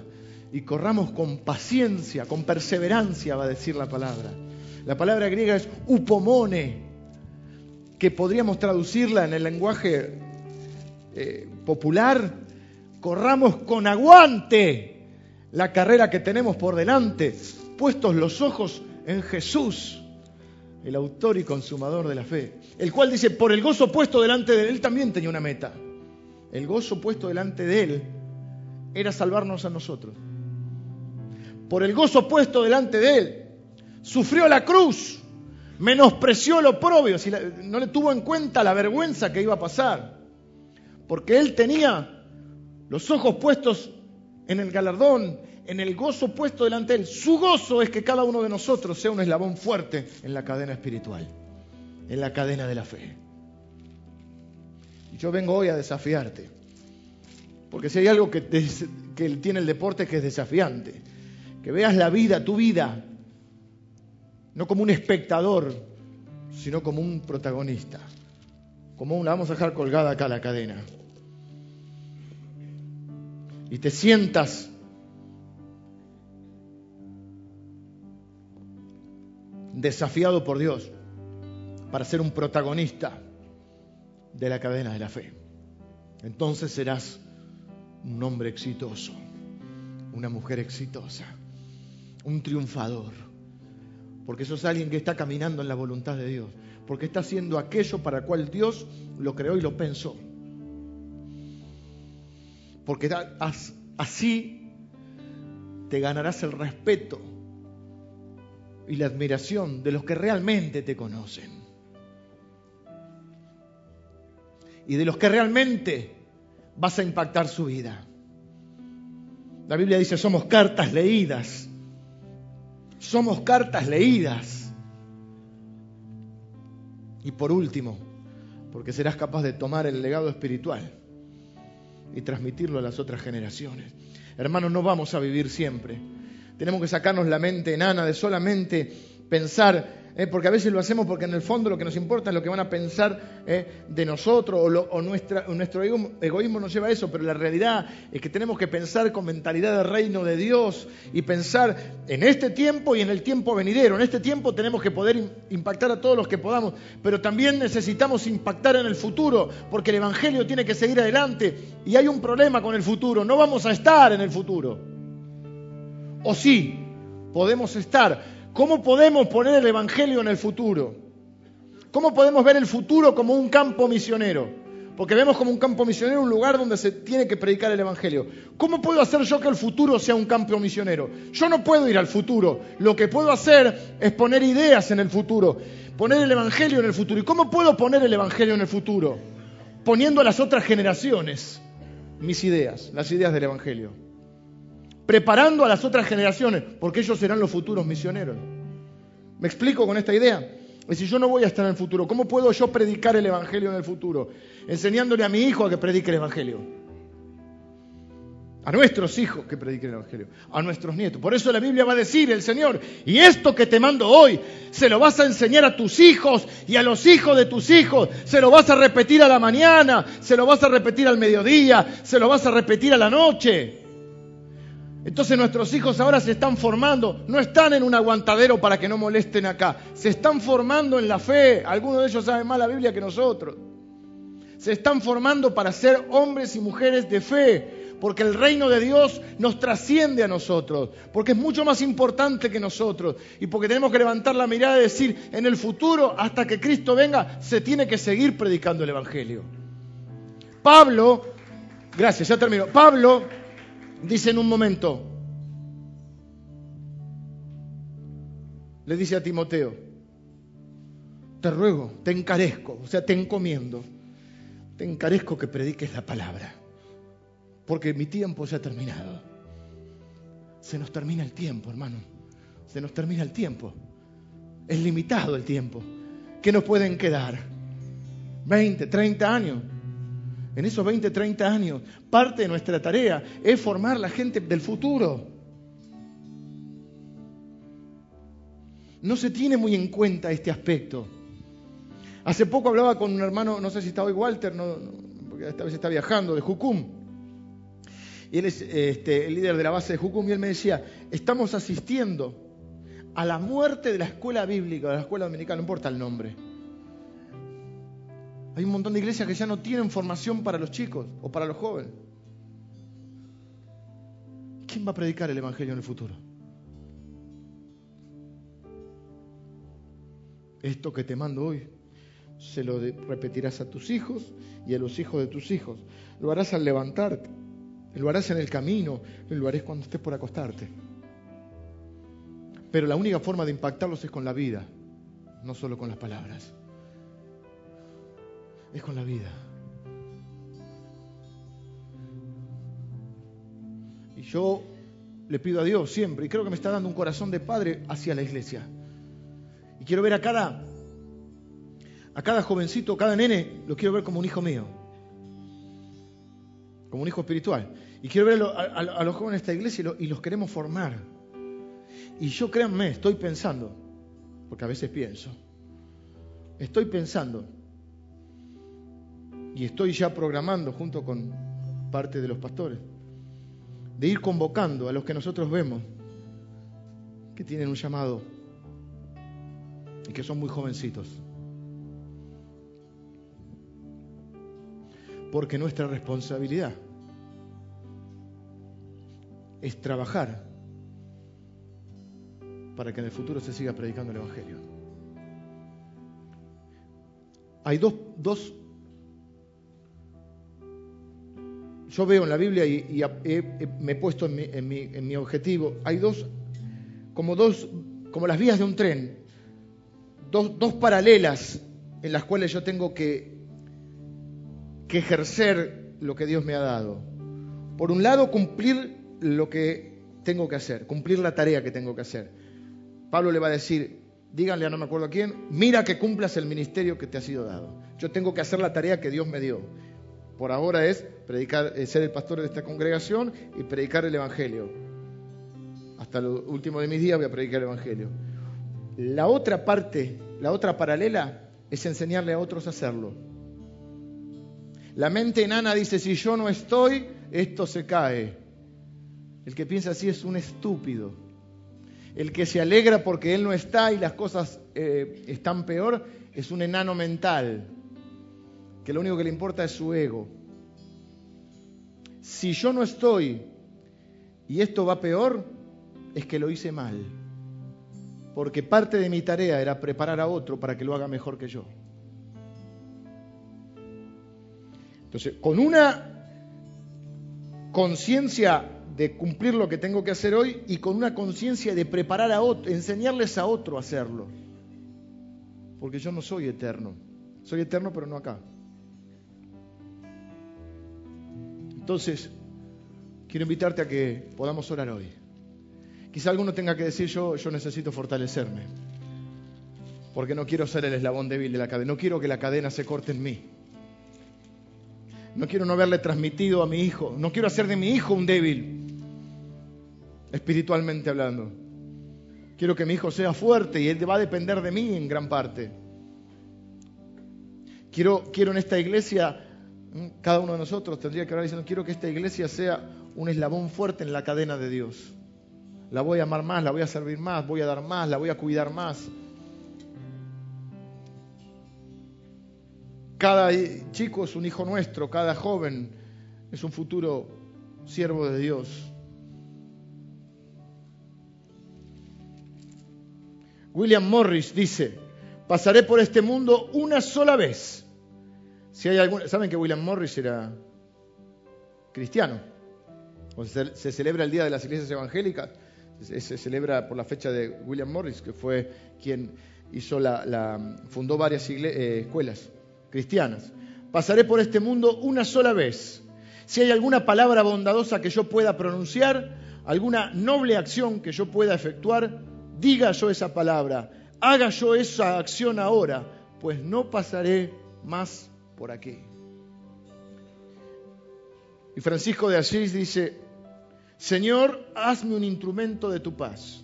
y corramos con paciencia, con perseverancia, va a decir la palabra. La palabra griega es upomone, que podríamos traducirla en el lenguaje eh, popular, corramos con aguante la carrera que tenemos por delante, puestos los ojos en Jesús, el autor y consumador de la fe, el cual dice, por el gozo puesto delante de él, también tenía una meta. El gozo puesto delante de él era salvarnos a nosotros. Por el gozo puesto delante de él, sufrió la cruz, menospreció lo propio, no le tuvo en cuenta la vergüenza que iba a pasar, porque él tenía los ojos puestos en el galardón, en el gozo puesto delante de él. Su gozo es que cada uno de nosotros sea un eslabón fuerte en la cadena espiritual, en la cadena de la fe. Y yo vengo hoy a desafiarte porque si hay algo que, tiene el deporte que es desafiante, que veas la vida, tu vida, no como un espectador, sino como un protagonista. Como una, vamos a dejar colgada acá la cadena. Y te sientas desafiado por Dios para ser un protagonista de la cadena de la fe. Entonces serás un hombre exitoso, una mujer exitosa, un triunfador. Porque sos alguien que está caminando en la voluntad de Dios. Porque está haciendo aquello para el cual Dios lo creó y lo pensó. Porque así te ganarás el respeto y la admiración de los que realmente te conocen. Y de los que realmente vas a impactar su vida. La Biblia dice, somos cartas leídas. Somos cartas leídas. Y por último, porque serás capaz de tomar el legado espiritual y transmitirlo a las otras generaciones. Hermanos, no vamos a vivir siempre. Tenemos que sacarnos la mente enana de solamente pensar ¿eh? porque a veces lo hacemos porque en el fondo lo que nos importa es lo que van a pensar ¿eh? de nosotros o, nuestro egoísmo nos lleva a eso, pero la realidad es que tenemos que pensar con mentalidad de reino de Dios y pensar en este tiempo y en el tiempo venidero. En este tiempo tenemos que poder impactar a todos los que podamos, pero también necesitamos impactar en el futuro, porque el Evangelio tiene que seguir adelante y hay un problema con el futuro, no vamos a estar en el futuro. O sí, podemos estar, ¿Cómo podemos poner el Evangelio en el futuro? ¿Cómo podemos ver el futuro como un campo misionero? Porque vemos como un campo misionero un lugar donde se tiene que predicar el Evangelio. ¿Cómo puedo hacer yo que el futuro sea un campo misionero? Yo no puedo ir al futuro. Lo que puedo hacer es poner ideas en el futuro, poner el Evangelio en el futuro. ¿Y cómo puedo poner el Evangelio en el futuro? Poniendo a las otras generaciones mis ideas, las ideas del Evangelio preparando a las otras generaciones, porque ellos serán los futuros misioneros. ¿Me explico con esta idea? Es decir, yo no voy a estar en el futuro. ¿Cómo puedo yo predicar el Evangelio en el futuro? Enseñándole a mi hijo a que predique el Evangelio. A nuestros hijos que prediquen el Evangelio. A nuestros nietos. Por eso la Biblia va a decir el Señor, y esto que te mando hoy, se lo vas a enseñar a tus hijos y a los hijos de tus hijos. Se lo vas a repetir a la mañana, se lo vas a repetir al mediodía, se lo vas a repetir a la noche. Entonces nuestros hijos ahora se están formando, no están en un aguantadero para que no molesten acá, se están formando en la fe, algunos de ellos saben más la Biblia que nosotros, se están formando para ser hombres y mujeres de fe, porque el reino de Dios nos trasciende a nosotros, porque es mucho más importante que nosotros y porque tenemos que levantar la mirada y decir, en el futuro, hasta que Cristo venga, se tiene que seguir predicando el Evangelio. Pablo, gracias, ya termino, Pablo dice en un momento, le dice a Timoteo, te ruego, te encarezco, o sea, te encomiendo, te encarezco que prediques la palabra, porque mi tiempo se ha terminado. Se nos termina el tiempo, hermano, se nos termina el tiempo. Es limitado el tiempo. ¿Qué nos pueden quedar? 20, 30 años. En esos 20, 30 años, parte de nuestra tarea es formar la gente del futuro. No se tiene muy en cuenta este aspecto. Hace poco hablaba con un hermano, no sé si está hoy Walter, porque esta vez está viajando, de Jucum. Y él es este, el líder de la base de Jucum y él me decía, estamos asistiendo a la muerte de la escuela bíblica, de la escuela dominicana, no importa el nombre hay un montón de iglesias que ya no tienen formación para los chicos o para los jóvenes. ¿Quién va a predicar el Evangelio en el futuro? Esto que te mando hoy, se lo repetirás a tus hijos y a los hijos de tus hijos. Lo harás al levantarte, lo harás en el camino, lo harás cuando estés por acostarte. Pero la única forma de impactarlos es con la vida, no solo con las palabras es con la vida. Y yo le pido a Dios siempre, y creo que me está dando un corazón de padre hacia la iglesia. Y quiero ver a cada, a cada jovencito, cada nene, lo quiero ver como un hijo mío, como un hijo espiritual. Y quiero ver a, los jóvenes de esta iglesia y, y los queremos formar. Y yo créanme, estoy pensando, porque a veces pienso, estoy pensando y estoy ya programando junto con parte de los pastores, de ir convocando a los que nosotros vemos que tienen un llamado y que son muy jovencitos. Porque nuestra responsabilidad es trabajar para que en el futuro se siga predicando el Evangelio. Hay dos, dos yo veo en la Biblia y, me he puesto en mi, objetivo, hay dos, como dos, como las vías de un tren, dos, dos paralelas en las cuales yo tengo que, que ejercer lo que Dios me ha dado. Por un lado, cumplir lo que tengo que hacer, cumplir la tarea que tengo que hacer. Pablo le va a decir, díganle a no me acuerdo a quién, mira que cumplas el ministerio que te ha sido dado. Yo tengo que hacer la tarea que Dios me dio. Por ahora es predicar, eh, ser el pastor de esta congregación y predicar el Evangelio. Hasta lo último de mis días voy a predicar el Evangelio. La otra parte, la otra paralela, es enseñarle a otros a hacerlo. La mente enana dice, si yo no estoy, esto se cae. El que piensa así es un estúpido. El que se alegra porque él no está y las cosas eh, están peor es un enano mental, que lo único que le importa es su ego. Si yo no estoy y esto va peor, es que lo hice mal. Porque parte de mi tarea era preparar a otro para que lo haga mejor que yo. Entonces, con una conciencia de cumplir lo que tengo que hacer hoy y con una conciencia de preparar a otro, enseñarles a otro a hacerlo. Porque yo no soy eterno. Soy eterno, pero no acá. Entonces, quiero invitarte a que podamos orar hoy. Quizá alguno tenga que decir yo, yo necesito fortalecerme. Porque no quiero ser el eslabón débil de la cadena. No quiero que la cadena se corte en mí. No quiero no haberle transmitido a mi hijo. No quiero hacer de mi hijo un débil espiritualmente hablando. Quiero que mi hijo sea fuerte y él va a depender de mí en gran parte. Quiero, quiero en esta iglesia, cada uno de nosotros tendría que hablar diciendo, quiero que esta iglesia sea un eslabón fuerte en la cadena de Dios. La voy a amar más, la voy a servir más, voy a dar más, la voy a cuidar más. Cada chico es un hijo nuestro, cada joven es un futuro siervo de Dios. William Morris dice, pasaré por este mundo una sola vez. Si hay alguna, ¿Saben que William Morris era cristiano? se, celebra el Día de las Iglesias Evangélicas, se, celebra por la fecha de William Morris, que fue quien fundó varias eh, escuelas cristianas. Pasaré por este mundo una sola vez. Si hay alguna palabra bondadosa que yo pueda pronunciar, alguna noble acción que yo pueda efectuar, diga yo esa palabra, haga yo esa acción ahora, pues no pasaré más por aquí. Y Francisco de Asís dice, Señor, hazme un instrumento de tu paz.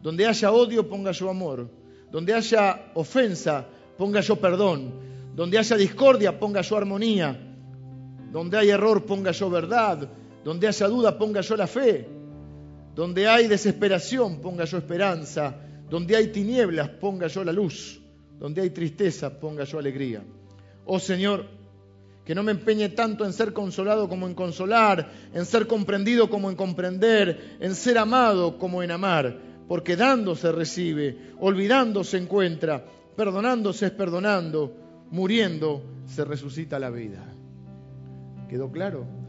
Donde haya odio, ponga yo amor. Donde haya ofensa, ponga yo perdón. Donde haya discordia, ponga yo armonía. Donde hay error, ponga yo verdad. Donde haya duda, ponga yo la fe. Donde hay desesperación, ponga yo esperanza. Donde hay tinieblas, ponga yo la luz. Donde hay tristeza, ponga yo alegría. Oh Señor, que no me empeñe tanto en ser consolado como en consolar, en ser comprendido como en comprender, en ser amado como en amar, porque dando se recibe, olvidando se encuentra, perdonándose es perdonando, muriendo se resucita la vida. ¿Quedó claro?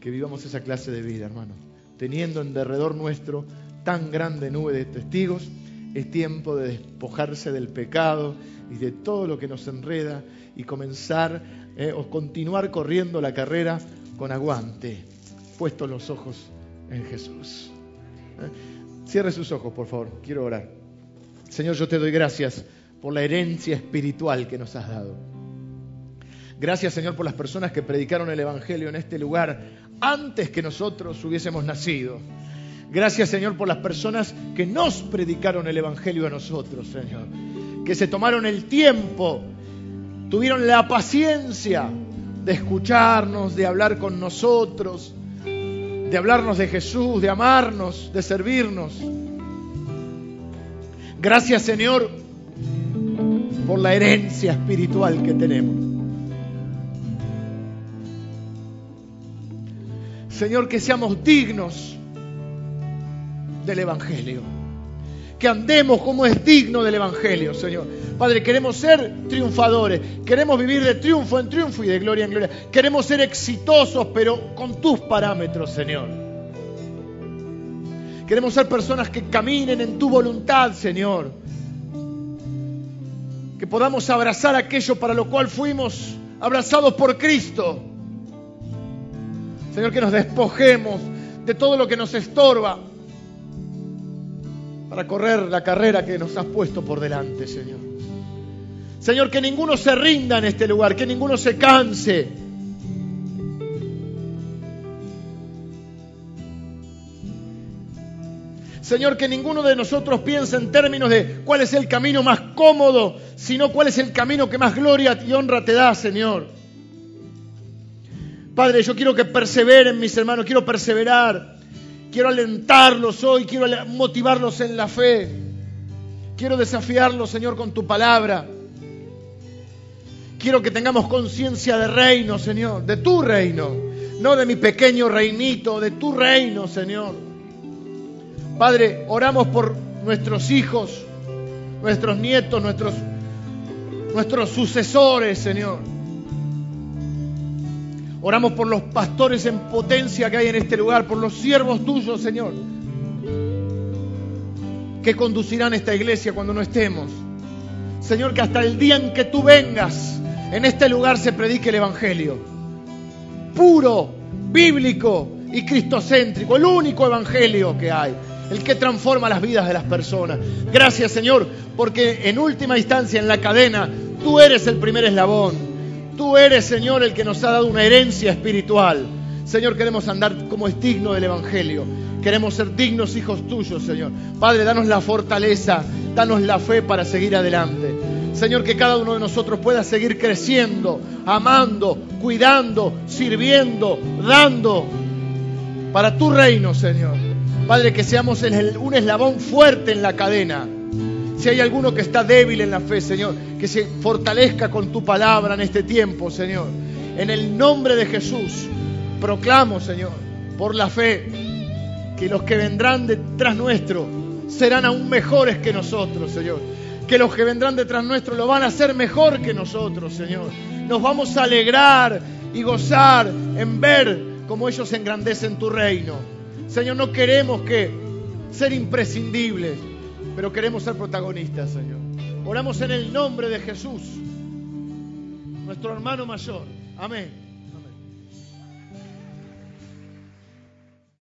que vivamos esa clase de vida, hermano. Teniendo en derredor nuestro tan grande nube de testigos, es tiempo de despojarse del pecado y de todo lo que nos enreda y comenzar eh, o continuar corriendo la carrera con aguante, puestos los ojos en Jesús. ¿Eh? Cierre sus ojos, por favor, quiero orar. Señor, yo te doy gracias por la herencia espiritual que nos has dado. Gracias, Señor, por las personas que predicaron el Evangelio en este lugar antes que nosotros hubiésemos nacido. Gracias Señor por las personas que nos predicaron el Evangelio a nosotros, Señor. Que se tomaron el tiempo, tuvieron la paciencia de escucharnos, de hablar con nosotros, de hablarnos de Jesús, de amarnos, de servirnos. Gracias Señor por la herencia espiritual que tenemos. Señor, que seamos dignos del Evangelio. Que andemos como es digno del Evangelio, Señor. Padre, queremos ser triunfadores. Queremos vivir de triunfo en triunfo y de gloria en gloria. Queremos ser exitosos, pero con tus parámetros, Señor. Queremos ser personas que caminen en tu voluntad, Señor. que podamos abrazar aquello para lo cual fuimos abrazados por Cristo. Señor, que nos despojemos de todo lo que nos estorba para correr la carrera que nos has puesto por delante, Señor. Señor, que ninguno se rinda en este lugar, que ninguno se canse. Señor, que ninguno de nosotros piense en términos de cuál es el camino más cómodo, sino cuál es el camino que más gloria y honra te da, Señor. Padre, yo quiero que perseveren mis hermanos, quiero perseverar, quiero alentarlos hoy, quiero motivarlos en la fe, quiero desafiarlos, Señor, con tu palabra. Quiero que tengamos conciencia de reino, Señor, de tu reino, no de mi pequeño reinito, de tu reino, Señor. Padre, oramos por nuestros hijos, nuestros nietos, nuestros, nuestros sucesores, Señor. Oramos por los pastores en potencia que hay en este lugar, por los siervos tuyos, Señor, que conducirán esta iglesia cuando no estemos. Señor, que hasta el día en que tú vengas, en este lugar se predique el Evangelio. Puro, bíblico y cristocéntrico, el único Evangelio que hay, el que transforma las vidas de las personas. Gracias, Señor, porque en última instancia en la cadena tú eres el primer eslabón. Tú eres, Señor, el que nos ha dado una herencia espiritual. Señor, queremos andar como es digno del Evangelio. Queremos ser dignos hijos tuyos, Señor. Padre, danos la fortaleza, danos la fe para seguir adelante. Señor, que cada uno de nosotros pueda seguir creciendo, amando, cuidando, sirviendo, dando para tu reino, Señor. Padre, que seamos un eslabón fuerte en la cadena si hay alguno que está débil en la fe, Señor, que se fortalezca con tu palabra en este tiempo, Señor. En el nombre de Jesús, proclamo, Señor, por la fe, que los que vendrán detrás nuestro serán aún mejores que nosotros, Señor. Que los que vendrán detrás nuestro lo van a hacer mejor que nosotros, Señor. Nos vamos a alegrar y gozar en ver cómo ellos engrandecen tu reino. Señor, no queremos que ser imprescindibles, pero queremos ser protagonistas, Señor. Oramos en el nombre de Jesús, nuestro hermano mayor. Amén.